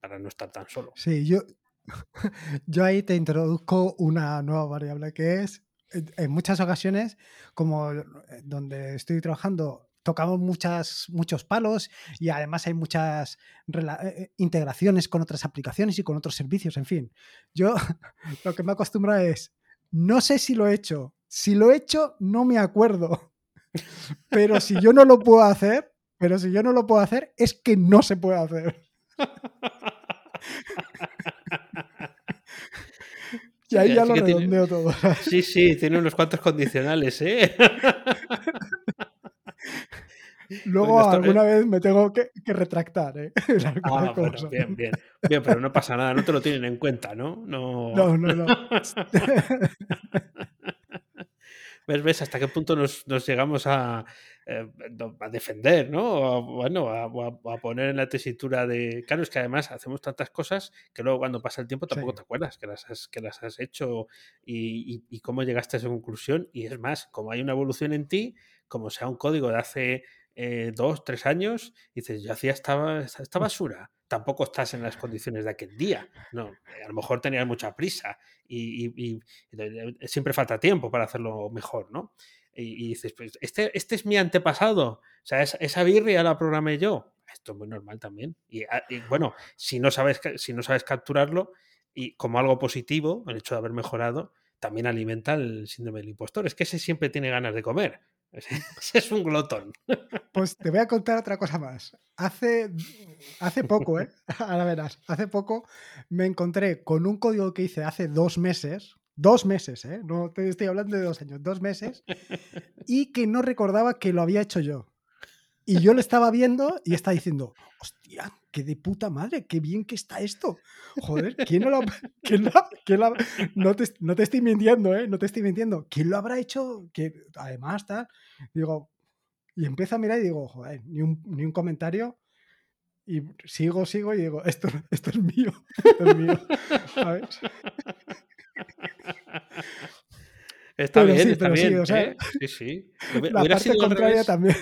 para no estar tan solo. Sí, yo, yo ahí te introduzco una nueva variable que es, en muchas ocasiones, como eh, donde estoy trabajando tocamos muchas, muchos palos y además hay muchas eh, eh, integraciones con otras aplicaciones y con otros servicios, en fin. Yo lo que me acostumbro es, no sé si lo he hecho, si lo he hecho no me acuerdo, pero si yo no lo puedo hacer, pero si yo no lo puedo hacer es que no se puede hacer. Y ahí ya lo redondeo todo. Sí, sí, tiene unos cuantos condicionales, ¿eh? Luego alguna vez me tengo que, retractar, ¿eh? Ah, bien, bien. Bien, pero no pasa nada, no te lo tienen en cuenta, ¿no? No, no, no. ¿Ves, ¿Ves hasta qué punto nos, llegamos a, eh, a, defender, ¿no? bueno, a, poner en la tesitura de. Claro, es que además hacemos tantas cosas que luego cuando pasa el tiempo tampoco te acuerdas que las has, que las has hecho y, y, cómo llegaste a esa conclusión. Y es más, como hay una evolución en ti, como sea un código de hace eh, dos, tres años, dices, yo hacía esta, esta, basura. Tampoco estás en las condiciones de aquel día. No, a lo mejor tenías mucha prisa y, siempre falta tiempo para hacerlo mejor, ¿no? Y, dices, pues este, este es mi antepasado. O sea, esa, esa birria la programé yo. Esto es muy normal también. Ah, y, bueno, si no, sabes, si no sabes capturarlo y como algo positivo, el hecho de haber mejorado, también alimenta el síndrome del impostor. Es que ese siempre tiene ganas de comer. Ese es un glotón. Pues te voy a contar otra cosa más. Hace, hace poco, ¿eh? Ahora verás, hace poco me encontré con un código que hice hace dos meses, dos meses, ¿eh? No te estoy hablando de dos años, dos meses, y que no recordaba que lo había hecho yo. Y yo lo estaba viendo y estaba diciendo, hostia, qué de puta madre, qué bien que está esto. Joder, ¿quién no lo, no, te, no, te, estoy mintiendo, ¿eh? No te estoy mintiendo. ¿Quién lo habrá hecho? Que además está. Digo, y empiezo a mirar y digo, joder, ni un, ni un comentario. Y sigo, sigo y digo, esto, esto es mío. Esto es mío. Está bien, sí, está bien. Sí, ¿eh? sí, sí. La parte contraria también.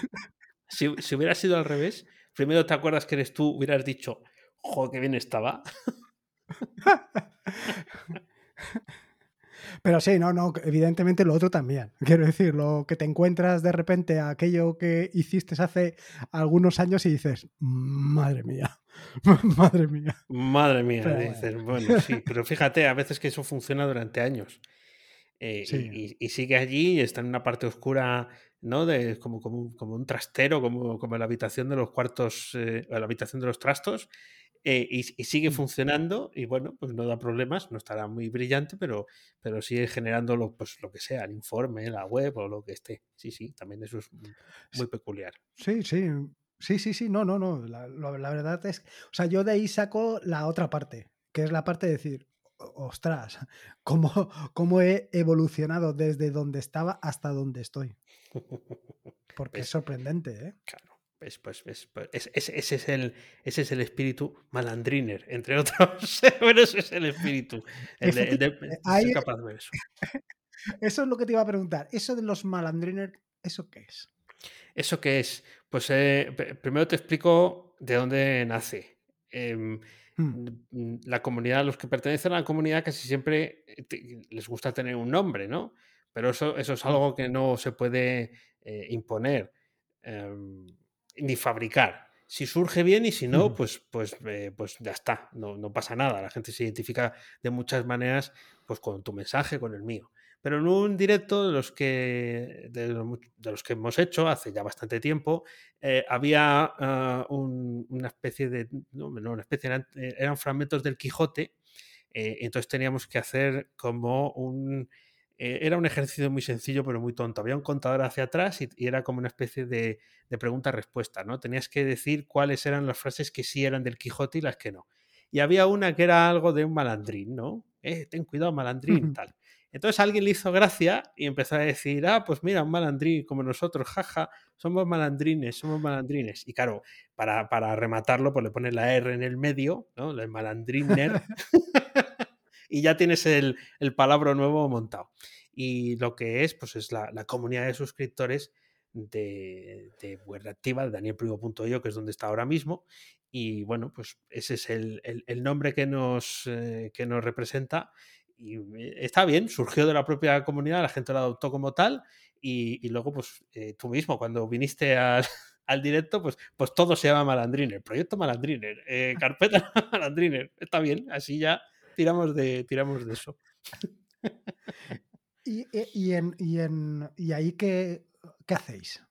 Si, hubiera sido al revés, primero te acuerdas que eres tú, hubieras dicho, joder, qué bien estaba. Pero sí, no, no, evidentemente lo otro también. Quiero decir, lo que te encuentras de repente aquello que hiciste hace algunos años y dices, madre mía, madre mía. Madre mía, dices, bueno, sí, pero fíjate, a veces que eso funciona durante años. Eh, y, sigue allí y está en una parte oscura ¿no? De, como, como, un, como un trastero, como, como la habitación de los cuartos, eh, la habitación de los trastos, eh, y, sigue mm. funcionando y bueno, pues no da problemas, no estará muy brillante, pero, pero sigue generando lo, pues, lo que sea, el informe, la web o lo que esté. Sí, sí, también eso es muy peculiar. Sí, sí, sí, sí, sí, no, no, no, la, la verdad es, o sea, yo de ahí saco la otra parte, que es la parte de decir, ostras, cómo, cómo he evolucionado desde donde estaba hasta donde estoy. Porque es sorprendente, ¿eh? Claro. Pues, pues, pues, ese, es el, ese es el espíritu malandriner, entre otros. Pero ese es el espíritu. El de, ahí, capaz de eso. Eso es lo que te iba a preguntar. Eso de los malandrines, ¿eso qué es? ¿Eso qué es? Pues eh, primero te explico de dónde nace. Em, hmm. la comunidad, los que pertenecen a la comunidad casi siempre eh, les gusta tener un nombre, ¿no? Pero eso, eso es algo que no se puede eh, imponer em, ni fabricar. Si surge bien y si no, pues, pues, pues ya está, no, no, pasa nada. La gente se identifica de muchas maneras pues, con tu mensaje, con el mío. Pero en un directo de los que, de, los que hemos hecho hace ya bastante tiempo, eh, había ah, una especie de. No, una especie, eran, eran fragmentos del Quijote. Eh, entonces teníamos que hacer como un. Eh, era un ejercicio muy sencillo, pero muy tonto. Había un contador hacia atrás y, era como una especie de, de pregunta-respuesta, ¿no? Tenías que decir cuáles eran las frases que sí eran del Quijote y las que no. Y había una que era algo de un malandrín, ¿no? Eh, ten cuidado, malandrín, tal. Entonces alguien le hizo gracia y empezó a decir, ah, pues mira, un malandrín como nosotros, jaja, somos malandrines, somos malandrines. Y claro, para, para rematarlo, pues le pones la R en el medio, ¿no? El malandriner. y ya tienes el, el, palabra nuevo montado. Y lo que es, pues es la, la comunidad de suscriptores de, de Web Activa, de danielprivo.io, que es donde está ahora mismo. Y bueno, pues ese es el, el, nombre que nos, eh, que nos representa y eh, está bien, surgió de la propia comunidad, la gente lo adoptó como tal y, luego pues eh, tú mismo cuando viniste al, al, directo pues, pues todo se llama Malandriner, proyecto Malandriner, eh, carpeta Malandriner, está bien, así ya tiramos de, tiramos de eso. ¿Y, y, en, y, en, y ahí qué, qué hacéis?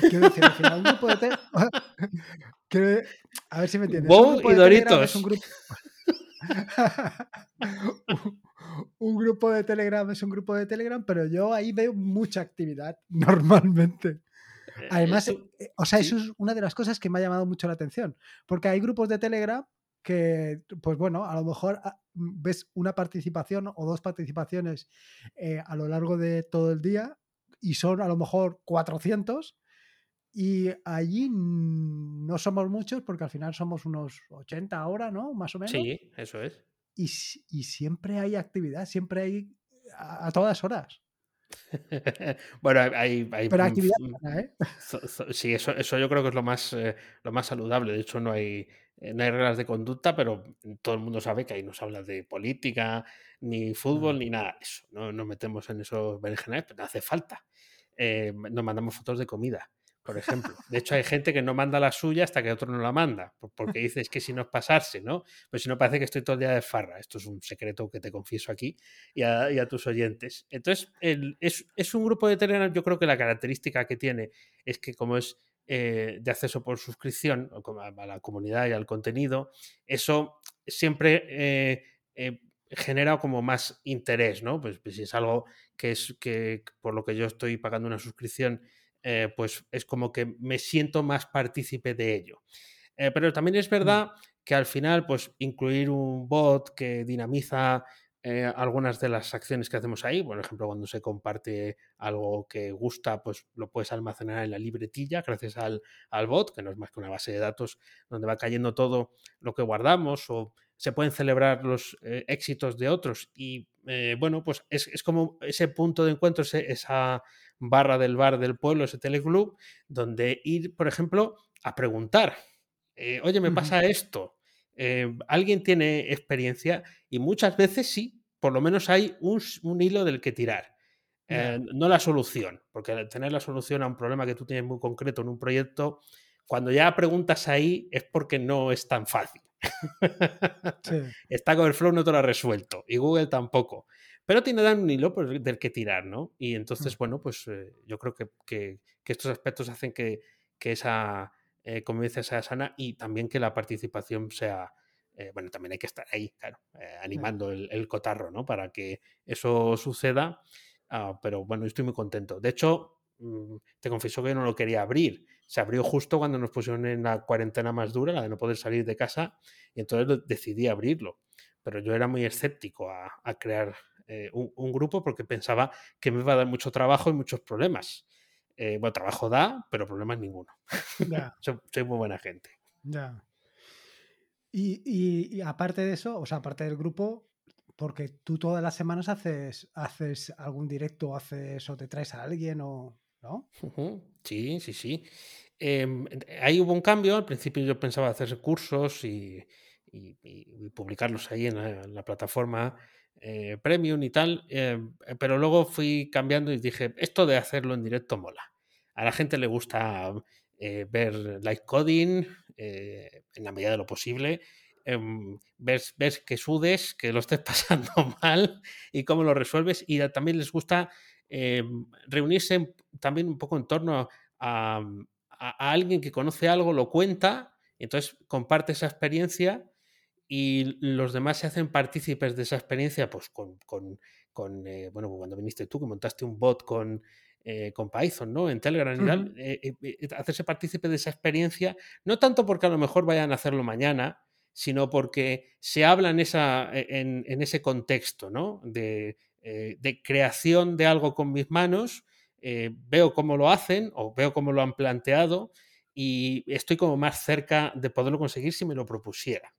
Quiero decir, al final un grupo de... a ver si me entiendes. Wow y Doritos. Un grupo... un grupo de Telegram es un grupo de Telegram, pero yo ahí veo mucha actividad normalmente. Eh, Además, eh, o sea, eso es una de las cosas que me ha llamado mucho la atención, porque hay grupos de Telegram que, pues bueno, a lo mejor ah, ves una participación o dos participaciones eh, a lo largo de todo el día y son a lo mejor 400 y allí no somos muchos porque al final somos unos 80 ahora, ¿no? Más o menos. Sí, eso es. Y, y siempre hay actividad, siempre hay a, todas horas. bueno, hay, hay Pero actividad, ¿eh? Sí, eso, eso yo creo que es lo más, eh, lo más saludable. De hecho, no hay, eh, no hay reglas de conducta, pero todo el mundo sabe que ahí no se habla de política, ni fútbol, ni nada de eso. No nos metemos en esos berenjenales, pero no hace falta. nos mandamos fotos de comida por ejemplo. De hecho, hay gente que no manda la suya hasta que otro no la manda, porque dices que si no es pasarse, ¿no? Pues si no parece que estoy todo el día de farra. Esto es un secreto que te confieso aquí y a, tus oyentes. Entonces, es, un grupo de Telegram, yo creo que la característica que tiene es que como es eh, de acceso por suscripción a la comunidad y al contenido, eso siempre... Eh, eh, genera como más interés, ¿no? Pues, pues, si es algo que es que por lo que yo estoy pagando una suscripción eh, pues es como que me siento más partícipe de ello. Eh, pero también es mm. verdad que al final, pues incluir un bot que dinamiza eh, algunas de las acciones que hacemos ahí, por ejemplo, cuando se comparte algo que gusta, pues lo puedes almacenar en la libretilla gracias al, bot, que no es más que una base de datos donde va cayendo todo lo que guardamos o se pueden celebrar los éxitos de otros y bueno, pues es, como ese punto de encuentro, esa barra del bar del pueblo, ese teleclub, donde ir, por ejemplo, a preguntar, eh, oye, me pasa esto, eh, alguien tiene experiencia y muchas veces sí, por lo menos hay un, hilo del que tirar. Eh, no la solución, porque tener la solución a un problema que tú tienes muy concreto en un proyecto, cuando ya preguntas ahí es porque no es tan fácil. Está con el Flow no te lo ha resuelto y Google tampoco pero tiene un hilo del que tirar, ¿no? Y entonces, bueno, pues eh, yo creo que, estos aspectos hacen que, esa eh, convivencia sea sana y también que la participación sea, eh, bueno, también hay que estar ahí, claro, animando el, cotarro, ¿no? Para que eso suceda, ah, pero bueno, estoy muy contento. De hecho, mm, te confieso que yo no lo quería abrir. Se abrió justo cuando nos pusieron en la cuarentena más dura, la de no poder salir de casa, y entonces decidí abrirlo. Pero yo era muy escéptico a, a crear eh, un, grupo porque pensaba que me iba a dar mucho trabajo y muchos problemas. Eh, bueno, trabajo da, pero problemas ninguno. soy, muy buena gente. Ya. Y, aparte de eso, o sea, aparte del grupo, porque tú todas las semanas haces, haces algún directo, haces o te traes a alguien o. ¿No? Sí, sí, sí. Em, ahí hubo un cambio. Al principio yo pensaba hacer cursos y, publicarlos ahí en la, plataforma eh, Premium y tal. Em, pero luego fui cambiando y dije, esto de hacerlo en directo mola. A la gente le gusta eh, ver live coding eh, en la medida de lo posible. Em, ves, que sudes, que lo estés pasando mal y cómo lo resuelves. Y también les gusta reunirse también un poco en torno a, a, alguien que conoce algo, lo cuenta, y entonces comparte esa experiencia y los demás se hacen partícipes de esa experiencia, pues con, con, eh, bueno, cuando viniste tú, que montaste un bot con, eh, con Python, ¿no? En Telegram y tal, eh, hacerse partícipe de esa experiencia, no tanto porque a lo mejor vayan a hacerlo mañana, sino porque se habla en, esa, en, en ese contexto, ¿no? De, de creación de algo con mis manos veo cómo lo hacen o veo cómo lo han planteado y estoy como más cerca de poderlo conseguir si me lo propusiera.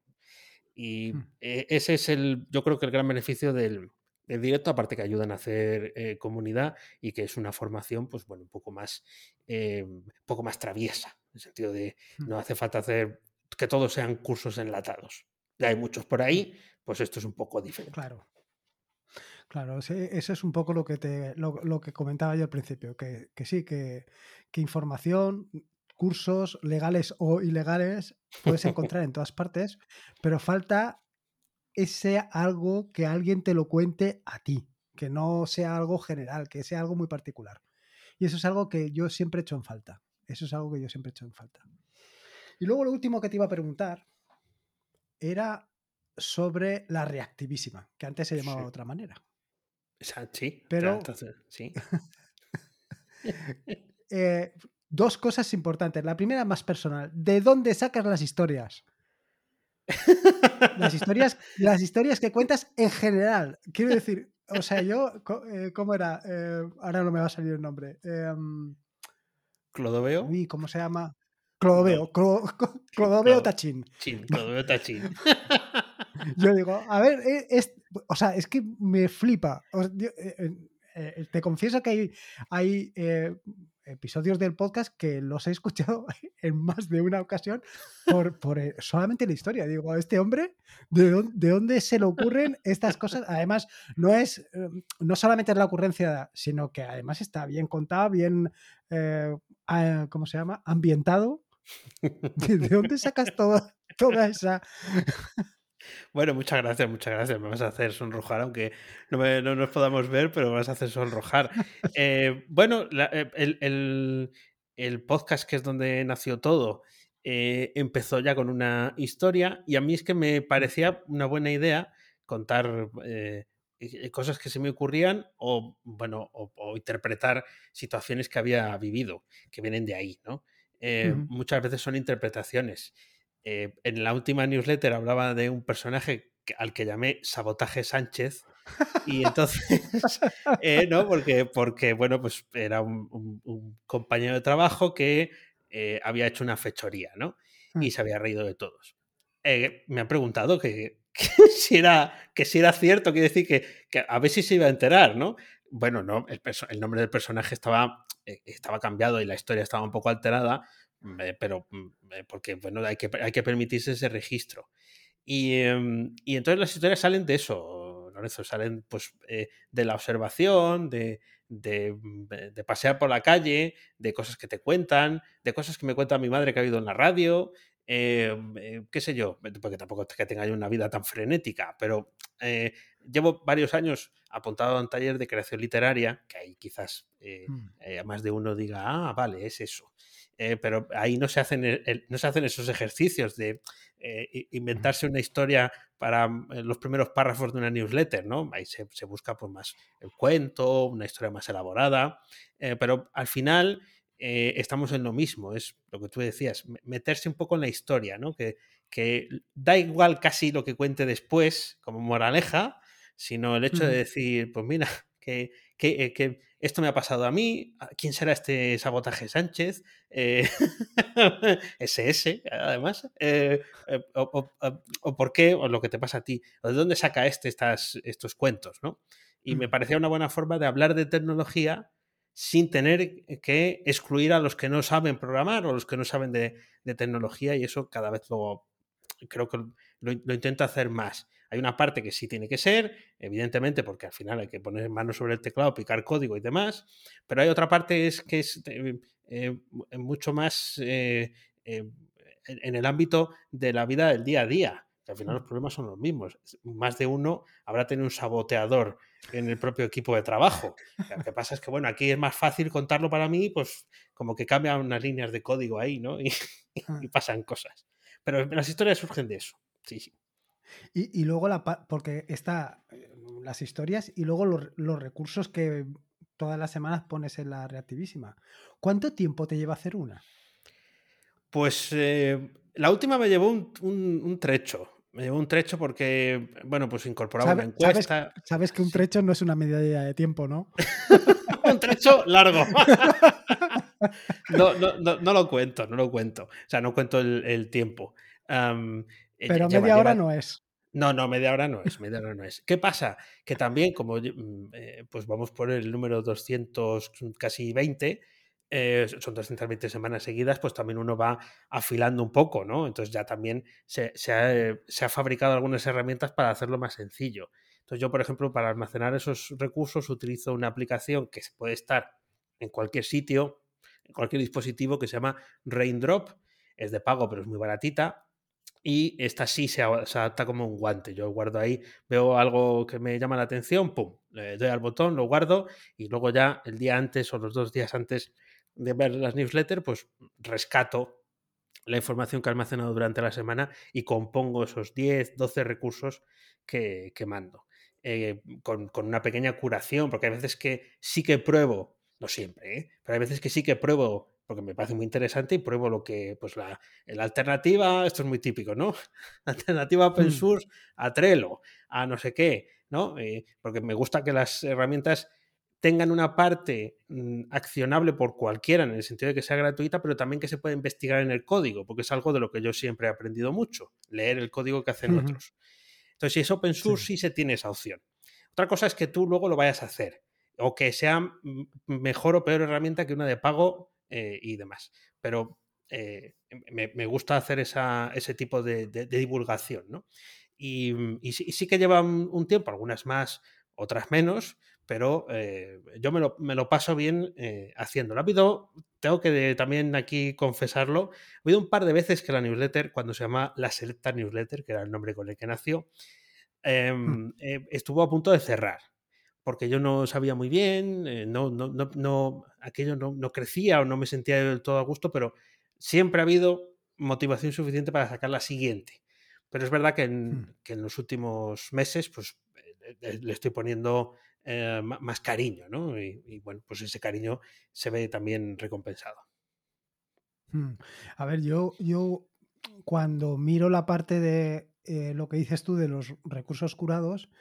Y hmm. e, ese es el, yo creo que el gran beneficio del, directo, aparte que ayudan a hacer eh, comunidad y que es una formación, pues bueno, un poco más, eh, un poco más traviesa, en el sentido de hmm. no hace falta hacer que todos sean cursos enlatados. Ya hay muchos por ahí, pues esto es un poco diferente. Claro. Claro, eso es un poco lo que, te, lo, que comentaba yo al principio, que, sí, que, información, cursos legales o ilegales puedes encontrar en todas partes, pero falta ese algo que alguien te lo cuente a ti, que no sea algo general, que sea algo muy particular. Y eso es algo que yo siempre he hecho en falta. Eso es algo que yo siempre he hecho en falta. Y luego lo último que te iba a preguntar era sobre la reactivísima, que antes se llamaba de otra manera. Sí, pero. sí. Eh, dos cosas importantes. La primera, más personal. ¿De dónde sacas las historias? las historias, las historias que cuentas en general. Quiero decir, o sea, yo, eh, ¿cómo era? Eh, ahora no me va a salir el nombre. Em, ¿Clodoveo? Uy, ¿cómo se llama? Clodoveo. Clodoveo Tachín. Clodoveo Tachín. Yo digo, a ver, es, o sea, es que me flipa. Eh, eh, te confieso que hay, hay eh, episodios del podcast que los he escuchado en más de una ocasión por, por solamente la historia. Digo, este hombre, ¿de dónde, se le ocurren estas cosas? Además, no es no solamente es la ocurrencia, sino que además está bien contado, bien, ¿cómo se llama? Ambientado. ¿De dónde sacas toda, toda esa bueno, muchas gracias, muchas gracias. Me vas a hacer sonrojar, aunque no, nos podamos ver, pero me vas a hacer sonrojar. Eh, bueno, eh, el, podcast que es donde nació todo eh, empezó ya con una historia y a mí es que me parecía una buena idea contar cosas que se me ocurrían o, bueno, o, interpretar situaciones que había vivido, que vienen de ahí, ¿no? Muchas veces son interpretaciones. Eh, en la última newsletter hablaba de un personaje al que llamé Sabotaje Sánchez. Y entonces, eh, ¿no? Porque, porque, bueno, pues era un, compañero de trabajo que eh, había hecho una fechoría, ¿no? Y mm. se había reído de todos. me han preguntado que, si era, que si era cierto, quiere decir que, que, a ver si se iba a enterar, ¿no? Bueno, no, el, el nombre del personaje estaba, estaba cambiado y la historia estaba un poco alterada, pero mm, eh, porque bueno, hay que, hay que permitirse ese registro. Y, em, y, entonces las historias salen de eso, Lorenzo, salen pues eh, de la observación, de, de, mm, de, pasear por la calle, de cosas que te cuentan, de cosas que me cuenta mi madre que ha habido en la radio, em, eh, qué sé yo, porque tampoco es que tenga yo una vida tan frenética, pero llevo varios años apuntado a un taller de creación literaria, que ahí quizás mm. más de uno diga, ah, vale, es eso. Eh, pero ahí no se hacen, no se hacen esos ejercicios de eh, inventarse una historia para mm, eh, los primeros párrafos de una newsletter, ¿no? Ahí se, busca pues, más el cuento, una historia más elaborada, pero al final estamos en lo mismo, es lo que tú decías, meterse un poco en la historia, ¿no? Que, que da igual casi lo que cuente después como moraleja, sino el hecho de decir, pues mira, que, que, esto me ha pasado a mí, ¿quién será este sabotaje Sánchez? SS, eh, además, eh, eh, o, por qué, o lo que te pasa a ti, o de dónde saca este estas, estos cuentos, ¿no? Y me parecía una buena forma de hablar de tecnología sin tener que excluir a los que no saben programar o los que no saben de, tecnología y eso cada vez lo creo que lo intento hacer más. Hay una parte que sí tiene que ser, evidentemente, porque al final hay que poner manos sobre el teclado, picar código y demás, pero hay otra parte es que es eh, eh, mucho más eh, en el ámbito de la vida del día a día. Que al final los problemas son los mismos. Más de uno habrá tenido un saboteador en el propio equipo de trabajo. Lo que pasa es que, bueno, aquí es más fácil contarlo para mí, pues como que cambian unas líneas de código ahí, ¿no? Y, y pasan cosas. Pero las historias surgen de eso. Sí, sí. Y, luego, la, porque está eh, las historias y luego los, recursos que todas las semanas pones en la reactivísima. ¿Cuánto tiempo te lleva hacer una? Pues eh, la última me llevó un, trecho. Me llevó un trecho porque, bueno, pues incorporaba una encuesta. Sabes, que un trecho no es una medida de tiempo, ¿no? un trecho largo. no, no, lo cuento, no lo cuento. O sea, no cuento el, tiempo. Pero media hora no es. No, no, media hora no es, media hora no es. ¿Qué pasa? Que también, como mm, eh, pues vamos por el número 200, casi 20, eh, son 220 semanas seguidas, pues también uno va afilando un poco, ¿no? Entonces ya también se, ha, fabricado algunas herramientas para hacerlo más sencillo. Entonces yo, por ejemplo, para almacenar esos recursos utilizo una aplicación que puede estar en cualquier sitio, en cualquier dispositivo que se llama Raindrop. Es de pago, pero es muy baratita y esta sí se, adapta como un guante. Yo guardo ahí, veo algo que me llama la atención, pum, le doy al botón, lo guardo y luego ya el día antes o los dos días antes de ver las newsletters, pues rescato la información que he almacenado durante la semana y compongo esos 10, 12 recursos que, mando. Eh, con, con, una pequeña curación, porque hay veces que sí que pruebo, no siempre, ¿eh? pero hay veces que sí que pruebo porque me parece muy interesante y pruebo lo que, pues la, alternativa, esto es muy típico, ¿no? alternativa open mm. source a Trello, a no sé qué, ¿no? Eh, porque me gusta que las herramientas tengan una parte mm, accionable por cualquiera, en el sentido de que sea gratuita, pero también que se pueda investigar en el código, porque es algo de lo que yo siempre he aprendido mucho, leer el código que hacen otros. Entonces, si es open source, sí. se tiene esa opción. Otra cosa es que tú luego lo vayas a hacer, o que sea mm, mejor o peor herramienta que una de pago eh, y demás. Pero eh, me, gusta hacer esa, ese tipo de, divulgación, ¿no? Y, mm, sí, que lleva un, tiempo, algunas más, otras menos, pero eh, yo me lo, me lo, paso bien haciéndolo. Ha habido, tengo que también aquí confesarlo, ha habido un par de veces que la newsletter, cuando se llama la Selecta Newsletter, que era el nombre con el que nació, hmm. em, estuvo a punto de cerrar porque yo no sabía muy bien, eh, no, no, no, aquello no, crecía o no me sentía del todo a gusto, pero siempre ha habido motivación suficiente para sacar la siguiente. Pero es verdad que en, hmm. que en los últimos meses pues, eh, le estoy poniendo eh, más cariño, ¿no? Y, bueno, pues ese cariño se ve también recompensado. Hmm. A ver, yo, yo cuando miro la parte de lo que dices tú de los recursos curados,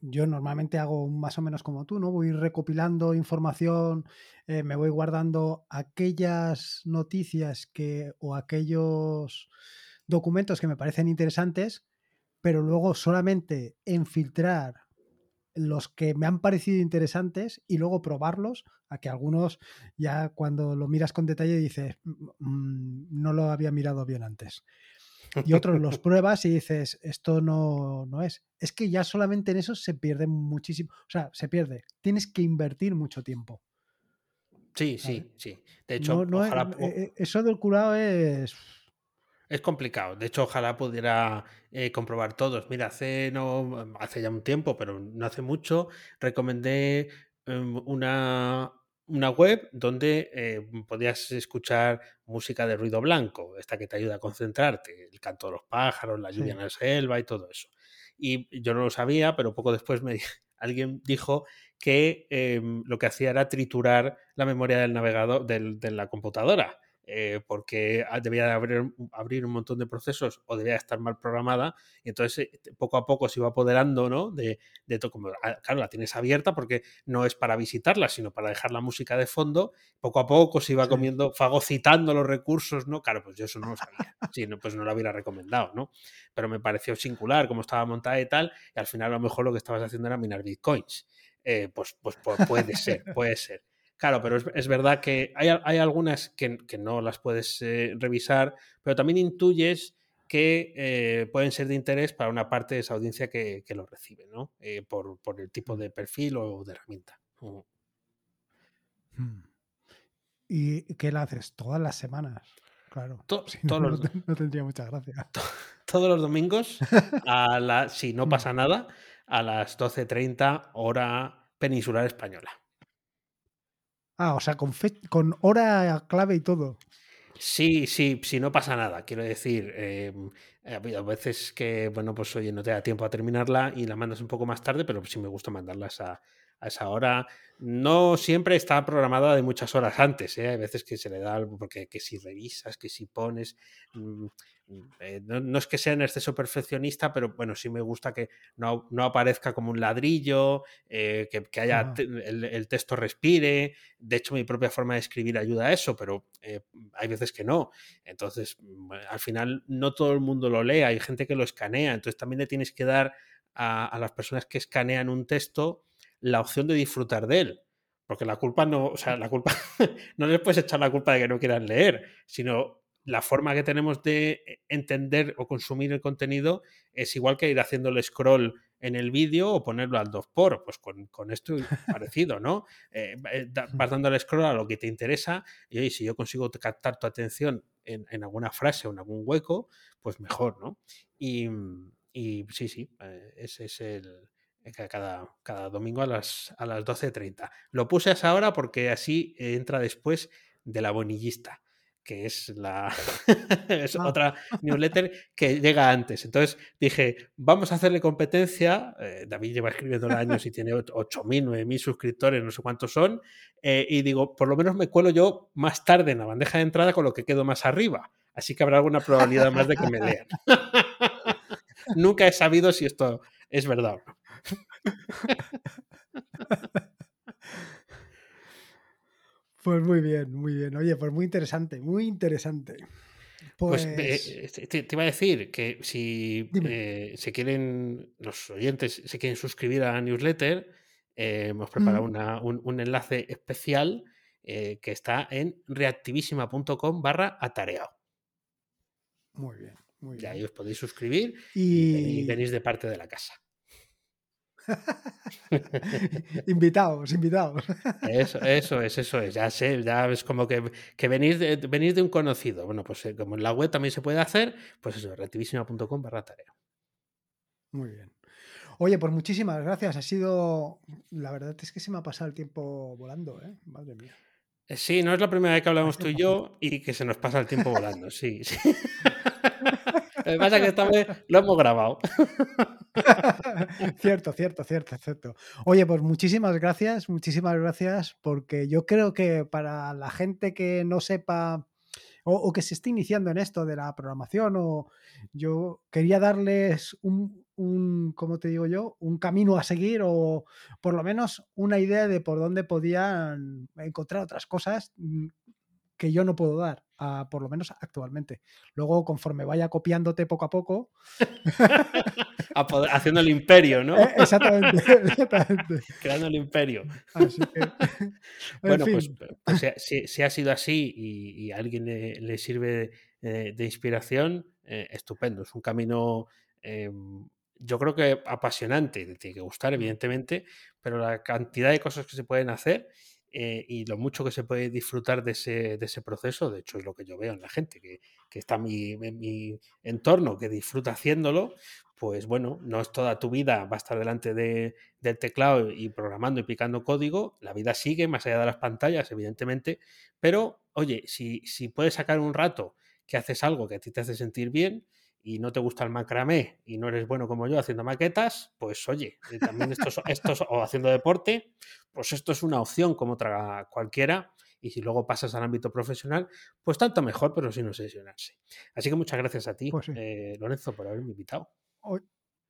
yo normalmente hago más o menos como tú, ¿no? Voy recopilando información, eh, me voy guardando aquellas noticias que, o aquellos documentos que me parecen interesantes, pero luego solamente infiltrar los que me han parecido interesantes y luego probarlos, a que algunos ya cuando lo miras con detalle dices, mm, mm, no lo había mirado bien antes y otros los pruebas y dices, esto no, no es. Es que ya solamente en eso se pierde muchísimo. O sea, se pierde. Tienes que invertir mucho tiempo. Sí, sí, sí. De hecho, eh, eh, eso del curado es. Es complicado. De hecho, ojalá pudiera eh, comprobar todos. Mira, hace no, hace ya un tiempo, pero no hace mucho, recomendé em, una, una web donde eh, podías escuchar música de ruido blanco, esta que te ayuda a concentrarte, el canto de los pájaros, la lluvia en la selva y todo eso. Y yo no lo sabía, pero poco después me, alguien dijo que em, lo que hacía era triturar la memoria del navegador, de la computadora. Eh, porque debía de abrir, abrir, un montón de procesos o debía estar mal programada. Y entonces eh, poco a poco se iba apoderando ¿no? de, de todo. Como, ah, claro, la tienes abierta porque no es para visitarla, sino para dejar la música de fondo. Poco a poco se iba comiendo, fagocitando los recursos, ¿no? Claro, pues yo eso no lo sabía. Sí, no, pues no lo hubiera recomendado, ¿no? Pero me pareció singular cómo estaba montada y tal. Y al final a lo mejor lo que estabas haciendo era minar bitcoins. Eh, pues, pues, puede ser, puede ser. Claro, pero es, verdad que hay, algunas que, no las puedes eh, revisar, pero también intuyes que eh, pueden ser de interés para una parte de esa audiencia que, lo recibe, ¿no? Por, el tipo de perfil o de herramienta. Hmm. ¿Y qué la haces? Todas las semanas. Claro. no, tendría mucha gracia. todos los domingos, a la, si no hmm. pasa nada, a las 12.30 hora peninsular española. Ah, o sea, con, con hora clave y todo. Sí, sí, sí, no pasa nada. Quiero decir, em, ha habido veces que, bueno, pues oye, no te da tiempo a terminarla y la mandas un poco más tarde, pero sí me gusta mandarlas a, a esa hora. No siempre está programada de muchas horas antes, ¿eh? hay veces que se le da algo, porque que si revisas, que si pones, mm, eh, no, es que sea en exceso perfeccionista, pero bueno, sí me gusta que no, aparezca como un ladrillo, eh, que, haya el, texto respire. De hecho, mi propia forma de escribir ayuda a eso, pero hay veces que no. Entonces, mm, al final, no todo el mundo lo lee, hay gente que lo escanea, entonces también le tienes que dar a, a las personas que escanean un texto la opción de disfrutar de él. Porque la culpa no, o sea, la culpa no les puedes echar la culpa de que no quieran leer, sino la forma que tenemos de eh, entender o consumir el contenido es igual que ir haciendo el scroll en el vídeo o ponerlo al 2 por, pues con, con esto parecido, ¿no? Eh, eh, vas dando el scroll a lo que te interesa y oye, si yo consigo captar tu atención en, alguna frase o en algún hueco, pues mejor, ¿no? Y, y sí, sí, ese es el, cada, cada domingo a las, a las 12.30. Lo puse a esa hora porque así entra después de la bonillista, que es la es ah. otra newsletter que llega antes. Entonces dije, vamos a hacerle competencia. Eh, David lleva escribiendo años y tiene 8.000, 9.000 suscriptores, no sé cuántos son. Eh, y digo, por lo menos me cuelo yo más tarde en la bandeja de entrada con lo que quedo más arriba. Así que habrá alguna probabilidad más de que me lean. Nunca he sabido si esto es verdad o no. Pues muy bien, muy bien. Oye, pues muy interesante, muy interesante. Pues, pues te, iba a decir que si eh, se quieren, los oyentes se quieren suscribir a la newsletter, eh, hemos preparado un, enlace especial eh, que está en reactivísima.com barra atareado. Muy bien, muy bien. Y ahí os podéis suscribir y venís de parte de la casa. invitados, invitados. Eso, eso es, eso es. Ya sé, ya es como que, que venís, de, de un conocido. Bueno, pues eh, como en la web también se puede hacer, pues eso, reactivísima.com barra tarea. Muy bien. Oye, pues muchísimas gracias. Ha sido. La verdad es que se me ha pasado el tiempo volando, ¿eh? Madre mía. Eh, sí, no es la primera vez que hablamos tú y yo y que se nos pasa el tiempo volando, sí. sí. Pasa que esta vez lo hemos grabado. cierto, cierto, cierto, cierto. Oye, pues muchísimas gracias, muchísimas gracias, porque yo creo que para la gente que no sepa o, que se esté iniciando en esto de la programación, o yo quería darles un, un, ¿cómo te digo yo? Un camino a seguir o por lo menos una idea de por dónde podían encontrar otras cosas mm, que yo no puedo dar, por lo menos actualmente. Luego, conforme vaya copiándote poco a poco. Haciendo el imperio, ¿no? Eh, exactamente, exactamente. Creando el imperio. bueno, pues, pues si, ha sido así y, a alguien le, sirve de, inspiración, eh, estupendo. Es un camino. Em, yo creo que apasionante, tiene que gustar, evidentemente, pero la cantidad de cosas que se pueden hacer eh, y lo mucho que se puede disfrutar de ese, de ese, proceso, de hecho es lo que yo veo en la gente, que, que está en mi, mi, entorno, que disfruta haciéndolo, pues bueno, no es toda tu vida, va a estar delante de, del teclado y programando y picando código, la vida sigue más allá de las pantallas, evidentemente, pero oye, si, si puedes sacar un rato que haces algo que a ti te hace sentir bien, y no te gusta el macramé y no eres bueno como yo haciendo maquetas, pues oye, eh, también esto, o haciendo deporte, pues esto es una opción como otra cualquiera Y si luego pasas al ámbito profesional, pues tanto mejor, pero sin obsesionarse. Así que muchas gracias a ti, Pues sí. eh, Lorenzo, por haberme invitado.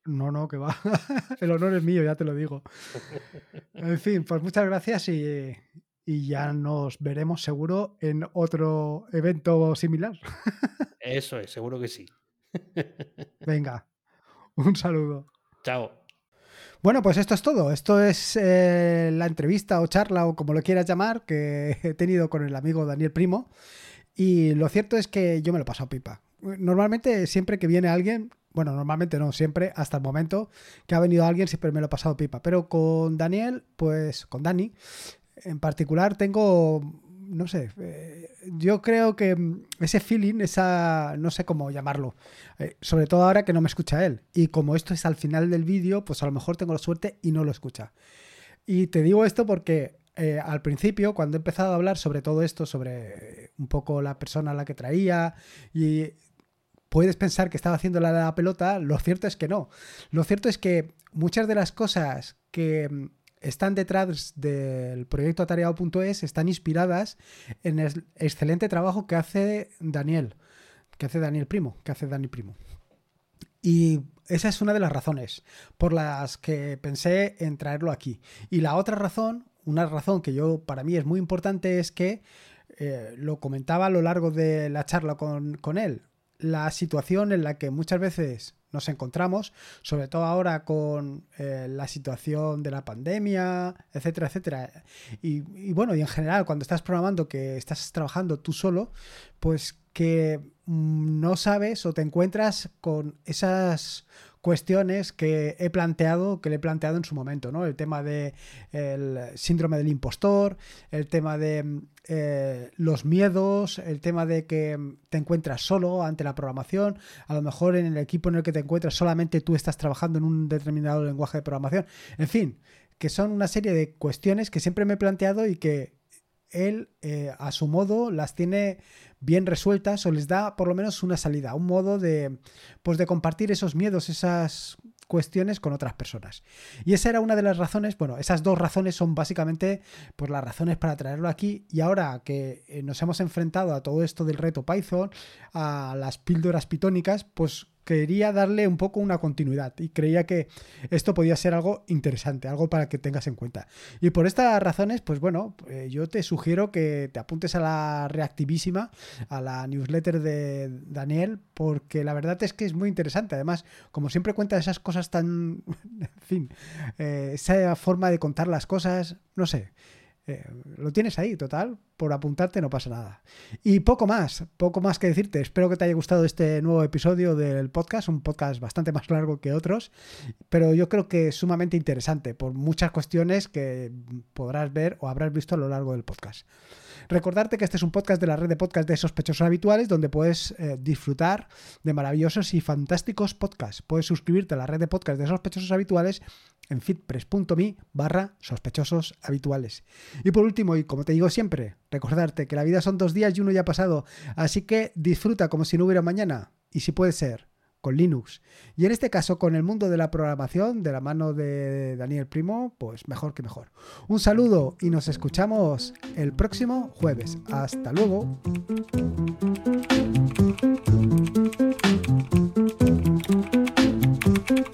No, no, que va. El honor es mío, ya te lo digo. En fin, pues muchas gracias y, y ya nos veremos seguro en otro evento similar. Eso es, seguro que sí. Venga, un saludo. Chao. Bueno, pues esto es todo. Esto es eh, la entrevista o charla o como lo quieras llamar que he tenido con el amigo Daniel Primo. Y lo cierto es que yo me lo he pasado pipa. Normalmente, siempre que viene alguien, bueno, normalmente no, siempre, hasta el momento que ha venido alguien, siempre me lo he pasado pipa. Pero con Daniel, pues con Dani, en particular, tengo, no sé, eh, yo creo que mm, ese feeling, esa, no sé cómo llamarlo, eh, sobre todo ahora que no me escucha él. Y como esto es al final del vídeo, pues a lo mejor tengo la suerte y no lo escucha. Y te digo esto porque eh, al principio, cuando he empezado a hablar sobre todo esto, sobre un poco la persona a la que traía, y puedes pensar que estaba haciendo la, la pelota, lo cierto es que no. Lo cierto es que muchas de las cosas que mm, están detrás del proyecto atareado.es están inspiradas en el excelente trabajo que hace Daniel, que hace Daniel Primo, que hace Dani Primo. Y esa es una de las razones por las que pensé en traerlo aquí. Y la otra razón, una razón que yo para mí es muy importante, es que eh, lo comentaba a lo largo de la charla con, con él. La situación en la que muchas veces nos encontramos, sobre todo ahora con eh, la situación de la pandemia, etcétera, etcétera. Y, y, bueno, y en general, cuando estás programando, que estás trabajando tú solo, pues que mm, no sabes o te encuentras con esas cuestiones que he planteado, que le he planteado en su momento, ¿no? El tema de el síndrome del impostor, el tema de eh, los miedos, el tema de que te encuentras solo ante la programación, a lo mejor en el equipo en el que te encuentras solamente tú estás trabajando en un determinado lenguaje de programación, en fin, que son una serie de cuestiones que siempre me he planteado y que él eh, a su modo las tiene bien resueltas o les da por lo menos una salida, un modo de pues de compartir esos miedos, esas cuestiones con otras personas. Y esa era una de las razones, bueno, esas dos razones son básicamente pues las razones para traerlo aquí y ahora que eh, nos hemos enfrentado a todo esto del reto Python, a las píldoras pitónicas, pues quería darle un poco una continuidad y creía que esto podía ser algo interesante, algo para que tengas en cuenta. Y por estas razones, pues bueno, eh, yo te sugiero que te apuntes a la reactivísima, a la newsletter de Daniel, porque la verdad es que es muy interesante. Además, como siempre cuenta esas cosas tan, en fin, eh, esa forma de contar las cosas, no sé. Eh, lo tienes ahí, total, por apuntarte no pasa nada. Y poco más, poco más que decirte. Espero que te haya gustado este nuevo episodio del podcast, un podcast bastante más largo que otros, pero yo creo que es sumamente interesante por muchas cuestiones que podrás ver o habrás visto a lo largo del podcast. Recordarte que este es un podcast de la red de podcast de sospechosos habituales donde puedes eh, disfrutar de maravillosos y fantásticos podcasts. Puedes suscribirte a la red de podcast de sospechosos habituales en fitpress.me barra sospechosos habituales. Y por último, y como te digo siempre, recordarte que la vida son dos días y uno ya pasado, así que disfruta como si no hubiera mañana, y si puede ser, con Linux. Y en este caso, con el mundo de la programación, de la mano de Daniel Primo, pues mejor que mejor. Un saludo y nos escuchamos el próximo jueves. Hasta luego.